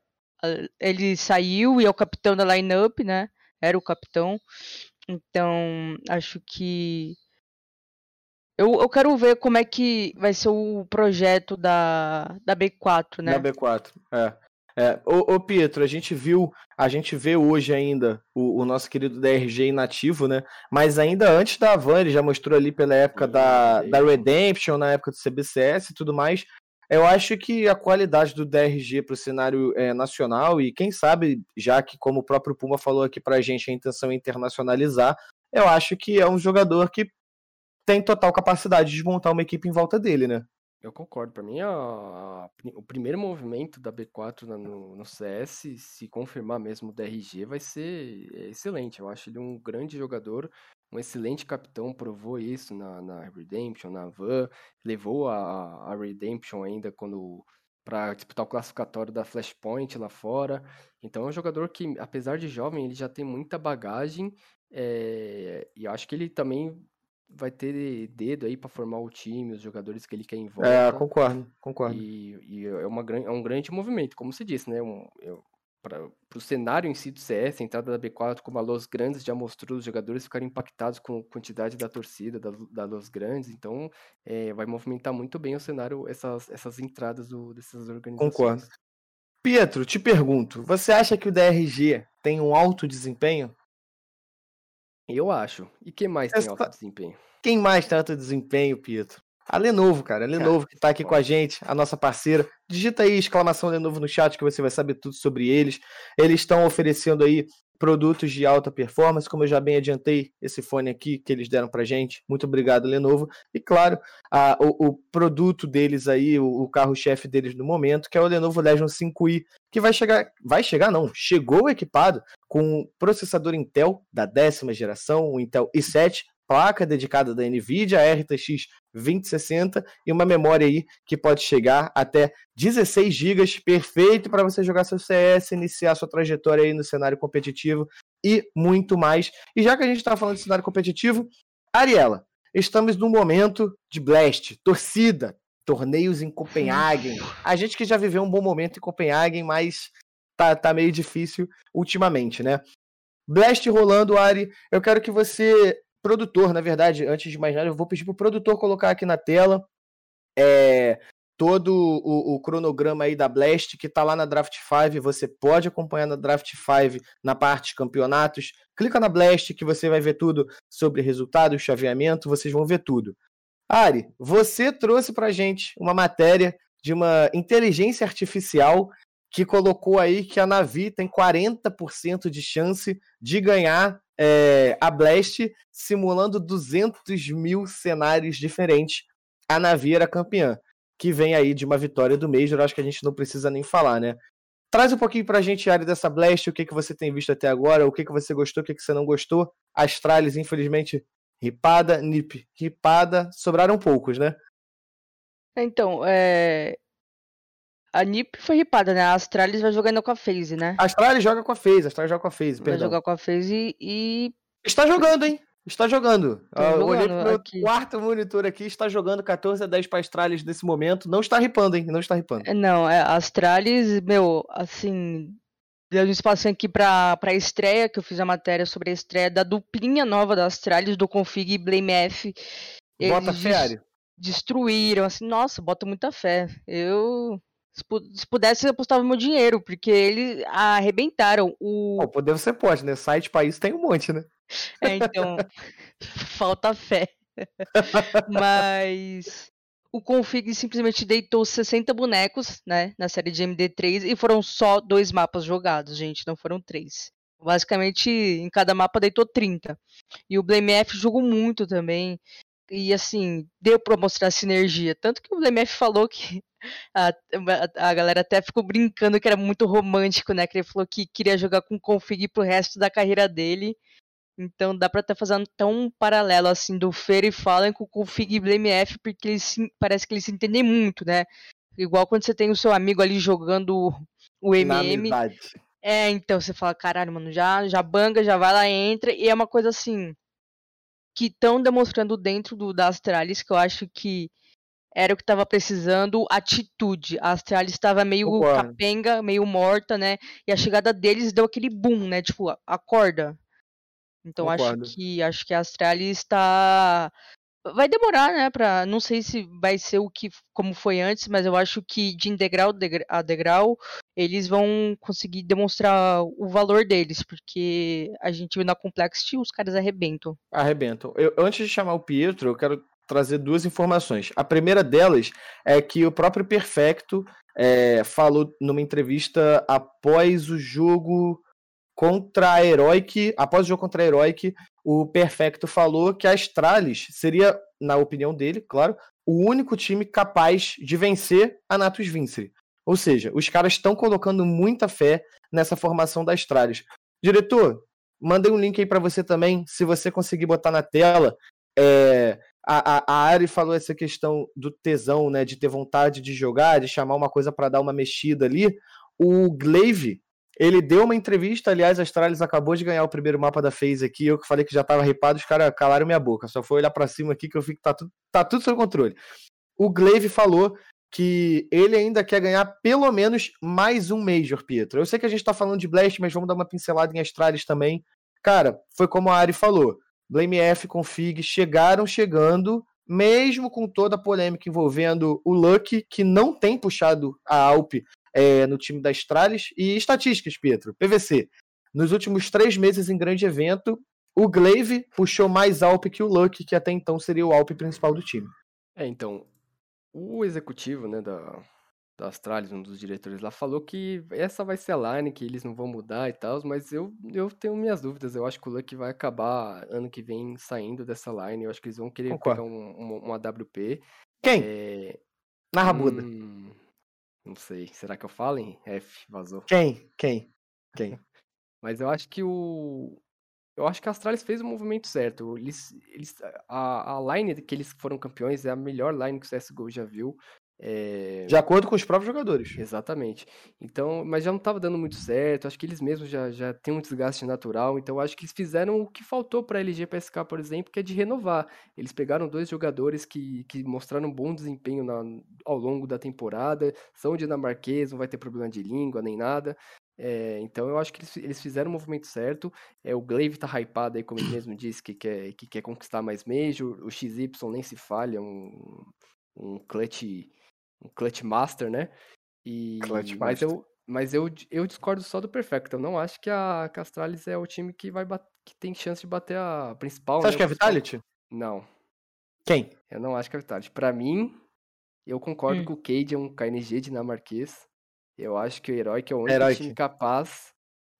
[SPEAKER 3] Ele saiu e é o capitão da lineup, né? Era o capitão. Então, acho que. Eu, eu quero ver como é que vai ser o projeto da, da B4, né?
[SPEAKER 1] Na B4. É. É, ô, ô, Pietro, a gente viu, a gente vê hoje ainda o, o nosso querido DRG inativo, né? Mas ainda antes da Van, ele já mostrou ali pela época da, da Redemption, na época do CBCS e tudo mais. Eu acho que a qualidade do DRG para o cenário é, nacional, e quem sabe, já que, como o próprio Puma falou aqui pra gente, a intenção é internacionalizar, eu acho que é um jogador que tem total capacidade de montar uma equipe em volta dele, né?
[SPEAKER 4] Eu concordo. Pra mim, a- a o primeiro movimento da B4 na- no, no CS, se confirmar mesmo o DRG, vai ser é, excelente. Eu acho ele um grande jogador, um excelente capitão, provou isso na, na Redemption, na Van, levou a, a Redemption ainda quando para disputar o classificatório da Flashpoint lá fora. Então é um jogador que, apesar de jovem, ele já tem muita bagagem é, e acho que ele também vai ter dedo aí pra formar o time, os jogadores que ele quer em volta.
[SPEAKER 1] É, concordo, concordo.
[SPEAKER 4] E, e é, uma, é um grande movimento, como se disse, né? Um, para o cenário em si do CS, a entrada da B4 como a Los Grandes já mostrou os jogadores ficarem impactados com a quantidade da torcida da, da Los Grandes, então é, vai movimentar muito bem o cenário, essas, essas entradas do, dessas organizações.
[SPEAKER 1] Concordo. Pietro, te pergunto, você acha que o DRG tem um alto desempenho?
[SPEAKER 4] Eu acho. E quem mais tem
[SPEAKER 1] Essa-
[SPEAKER 4] alto desempenho?
[SPEAKER 1] Quem mais tem alto desempenho, Pietro? A Lenovo, cara. A Lenovo que tá aqui com a gente, a nossa parceira. Digita aí exclamação Lenovo no chat que você vai saber tudo sobre eles. Eles estão oferecendo aí produtos de alta performance, como eu já bem adiantei esse fone aqui que eles deram pra gente. Muito obrigado, Lenovo. E claro, a- o, o produto deles aí, o, o carro-chefe deles no momento, que é o Lenovo Legion 5i, que vai chegar, vai chegar não, chegou equipado com processador Intel da décima geração, o Intel i7, placa dedicada da NVIDIA, a RTX 2060 e uma memória aí que pode chegar até 16 GB, perfeito para você jogar seu CS, iniciar sua trajetória aí no cenário competitivo e muito mais. E já que a gente está falando de cenário competitivo, Ariela, estamos num momento de blast, torcida, torneios em Copenhagen. A gente que já viveu um bom momento em Copenhagen, mas tá, tá meio difícil ultimamente, né? Blast rolando, Ari. Eu quero que você, produtor, na verdade, antes de mais nada, eu vou pedir pro produtor colocar aqui na tela é, todo o, o cronograma aí da Blast, que tá lá na Draft 5. Você pode acompanhar na Draft 5 na parte campeonatos. Clica na Blast que você vai ver tudo sobre resultado, chaveamento, vocês vão ver tudo. Ari, você trouxe pra gente uma matéria de uma inteligência artificial que colocou aí que a Navi tem 40% de chance de ganhar é, a Blast, simulando 200 mil cenários diferentes. A Navi era campeã, que vem aí de uma vitória do Major, acho que a gente não precisa nem falar, né? Traz um pouquinho pra gente, área dessa Blast, o que, que você tem visto até agora, o que, que você gostou, o que, que você não gostou. Astralis, infelizmente, ripada, Nip, ripada, sobraram poucos, né?
[SPEAKER 3] Então, é... A NiP foi ripada, né? A Astralis vai jogando com a FaZe, né?
[SPEAKER 1] A Astralis joga com a FaZe, a Astralis joga com a FaZe,
[SPEAKER 3] Vai
[SPEAKER 1] perdão.
[SPEAKER 3] jogar com a FaZe e.
[SPEAKER 1] Está jogando, hein? Está jogando.
[SPEAKER 3] Tá
[SPEAKER 1] Ah, eu olhei pro meu
[SPEAKER 3] aqui.
[SPEAKER 1] quarto monitor aqui, está jogando 14 a 10 para Astralis nesse momento. Não está ripando, hein? Não está ripando.
[SPEAKER 3] É, Não, é, a Astralis, meu, assim. Deu um espacinho aqui pra, pra estreia, que eu fiz a matéria sobre a estreia da duplinha nova da Astralis, do Config e Blame F.
[SPEAKER 1] Bota
[SPEAKER 3] Eles
[SPEAKER 1] fé,
[SPEAKER 3] des-
[SPEAKER 1] Ari.
[SPEAKER 3] destruíram, assim, nossa, bota muita fé. Eu. Se pu- se pudesse, eu apostava meu dinheiro, porque eles arrebentaram o.
[SPEAKER 1] Bom, poder você pode, né? Site isso tem um monte, né?
[SPEAKER 3] É, então, falta fé. Mas o config simplesmente deitou 60 bonecos, né, na série de MD3 e foram só dois mapas jogados, gente, não foram três. Basicamente, em cada mapa deitou 30. E o Blame F jogou muito também. E assim, deu pra mostrar a sinergia. Tanto que o Blame F falou que a, a- a galera até ficou brincando que era muito romântico, né? Que ele falou que queria jogar com config pro resto da carreira dele. Então dá pra estar fazendo tão um paralelo assim do Fer e Fallen com o Config e Blame F, porque eles se- parece que eles se entendem muito, né? Igual quando você tem o seu amigo ali jogando o MM. É, então você fala, caralho, mano, já, já banga, já vai lá, entra, e é uma coisa assim que estão demonstrando dentro do, da Astralis que eu acho que era o que tava precisando, atitude. A Astralis estava meio
[SPEAKER 1] Concordo.
[SPEAKER 3] capenga, meio morta, né? E a chegada deles deu aquele boom, né? Tipo, acorda. Então
[SPEAKER 1] Concordo.
[SPEAKER 3] acho que acho que a Astralis está vai demorar, né, para não sei se vai ser o que como foi antes, mas eu acho que de degrau degra- a degrau eles vão conseguir demonstrar o valor deles, porque a gente viu na Complexity os caras arrebentam.
[SPEAKER 1] Arrebentam. Eu, antes de chamar o Pietro, eu quero trazer duas informações. A primeira delas é que o próprio Perfecto é, falou numa entrevista após o jogo contra a Heroic, após o jogo contra a Heroic, o Perfecto falou que a Astralis seria, na opinião dele, claro, o único time capaz de vencer a Natus Vincere. Ou seja, os caras estão colocando muita fé nessa formação da Astralis. Diretor, mandei um link aí para você também, se você conseguir botar na tela. É, a, a, a Ari falou essa questão do tesão, né, de ter vontade de jogar, de chamar uma coisa para dar uma mexida ali. O Glaive, ele deu uma entrevista, aliás, a Astralis acabou de ganhar o primeiro mapa da FaZe aqui, eu que falei que já tava ripado, os caras calaram minha boca, só foi olhar para cima aqui que eu vi que tá tudo, tá tudo sob controle. O Glaive falou que ele ainda quer ganhar pelo menos mais um Major, Pietro. Eu sei que a gente tá falando de Blast, mas vamos dar uma pincelada em Astralis também. Cara, foi como a Ari falou, Blame F, Config chegaram chegando, mesmo com toda a polêmica envolvendo o Lucky, que não tem puxado a Alp é, no time da Astralis. E estatísticas, Pietro, PVC. Nos últimos três meses em grande evento, o Glaive puxou mais Alp que o Lucky, que até então seria o Alp principal do time.
[SPEAKER 4] É, então, o executivo, né, da, da Astralis, um dos diretores lá, falou que essa vai ser a line, que eles não vão mudar e tal, mas eu, eu tenho minhas dúvidas. Eu acho que o Luck vai acabar ano que vem saindo dessa line. Eu acho que eles vão querer
[SPEAKER 1] Concordo.
[SPEAKER 4] pegar um, um, um AWP.
[SPEAKER 1] Quem?
[SPEAKER 4] É,
[SPEAKER 1] Na rabuda.
[SPEAKER 4] hum, não sei. Será que eu falo, hein? F, vazou.
[SPEAKER 1] Quem? Quem? Quem?
[SPEAKER 4] Mas eu acho que o. Eu acho que a Astralis fez o movimento certo. Eles, eles, a, a line que eles foram campeões é a melhor line que o CSGO já viu. É,
[SPEAKER 1] De acordo com os próprios jogadores.
[SPEAKER 4] Exatamente. Então, mas já não estava dando muito certo. Acho que eles mesmos já, já têm um desgaste natural. Então, acho que eles fizeram o que faltou para a LG PSK, por exemplo, que é de renovar. Eles pegaram dois jogadores que, que mostraram um bom desempenho na, ao longo da temporada. São dinamarquês, não vai ter problema de língua nem nada. É, então, eu acho que eles, eles fizeram o movimento certo. É, o Glaive tá hypado aí, como ele mesmo disse, que quer, que quer conquistar mais Major. O XY nem se falha, um, um clutch um clutch master, né? E
[SPEAKER 1] Clutch
[SPEAKER 4] mas
[SPEAKER 1] master.
[SPEAKER 4] eu mas eu, eu discordo só do Perfecto. Eu não acho que a Castralis é o time que vai que tem chance de bater a principal.
[SPEAKER 1] Você acha
[SPEAKER 4] né,
[SPEAKER 1] que é
[SPEAKER 4] principal-
[SPEAKER 1] Vitality?
[SPEAKER 4] Não,
[SPEAKER 1] Quem?
[SPEAKER 4] eu não acho que é Vitality. Pra mim, eu concordo
[SPEAKER 3] Hum.
[SPEAKER 4] que o Cade é um KNG dinamarquês. Eu acho que o Heroic é o único
[SPEAKER 1] Heroic.
[SPEAKER 4] time capaz.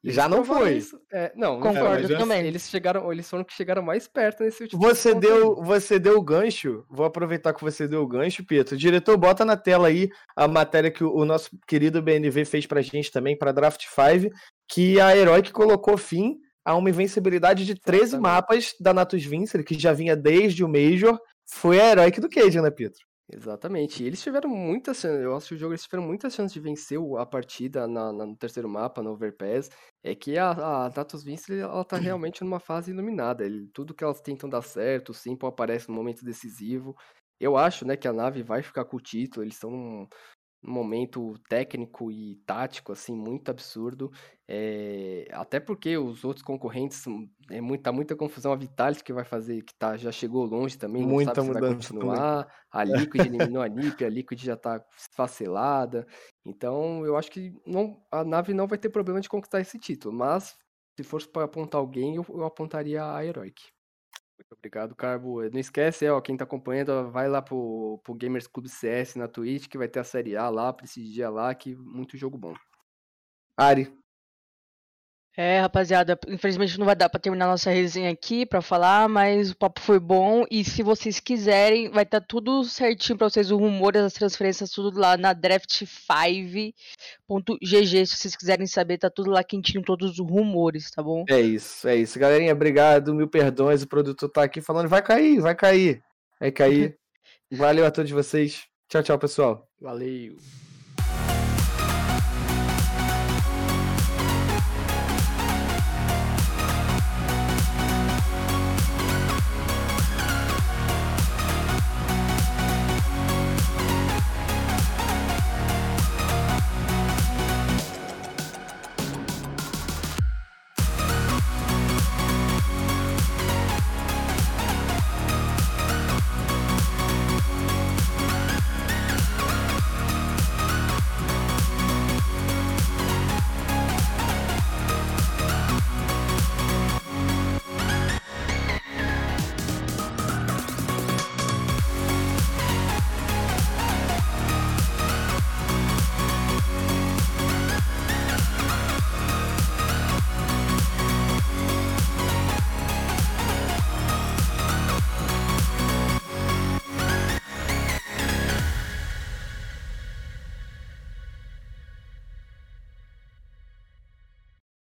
[SPEAKER 1] Já não foi.
[SPEAKER 4] isso. É, não, não
[SPEAKER 3] Concordo
[SPEAKER 4] eles-
[SPEAKER 3] também.
[SPEAKER 4] Eles chegaram, eles foram que chegaram mais perto nesse último
[SPEAKER 1] Você
[SPEAKER 4] confronto aí.
[SPEAKER 1] deu, você deu o gancho. Vou aproveitar que você deu o gancho, Pietro. Diretor, bota na tela aí a matéria que o, o nosso querido BNV fez pra gente também, pra Draft 5, que a Heroic colocou fim a uma invencibilidade de 13
[SPEAKER 4] Exatamente.
[SPEAKER 1] mapas da Natus Vincere, que já vinha desde o Major. Foi a Heroic do Cage, né, Pietro?
[SPEAKER 4] Exatamente. E eles tiveram muitas chances, eu acho que o jogo eles tiveram muitas chances de vencer a partida na, na- no terceiro mapa, no Overpass. É que a, a Datus Vinci, ela tá realmente numa fase iluminada. Ele- tudo que elas tentam dar certo, o Simple aparece no momento decisivo. Eu acho, né, que a nave vai ficar com o título, eles estão momento técnico e tático, assim, muito absurdo. É, até porque os outros concorrentes, são- é muita, muita confusão. A Vitality que vai fazer, que tá, já chegou longe também, não
[SPEAKER 1] Muita
[SPEAKER 4] sabe se vai
[SPEAKER 1] mudança também.
[SPEAKER 4] continuar. A Liquid eliminou a NiP, a Liquid já tá esfacelada. Então, eu acho que não, a nave não vai ter problema de conquistar esse título. Mas, se fosse para apontar alguém, eu, eu apontaria a Heroic. Muito obrigado, Carbo. Não esquece, ó, quem tá acompanhando, vai lá pro, pro Gamers Club CS na Twitch, que vai ter a Série A lá, prestigia lá, que muito jogo bom.
[SPEAKER 1] Ari,
[SPEAKER 3] É, rapaziada, infelizmente não vai dar pra terminar nossa resenha aqui pra falar, mas o papo foi bom e se vocês quiserem, vai estar tudo certinho pra vocês, os rumores, as transferências, tudo lá na draft5.gg, se vocês quiserem saber, tá tudo lá quentinho, todos os rumores, tá bom?
[SPEAKER 1] é isso, é isso. Galerinha, obrigado, mil perdões. O produtor tá aqui falando, vai cair, vai cair. Vai cair. Valeu a todos vocês. Tchau, tchau, pessoal.
[SPEAKER 4] Valeu!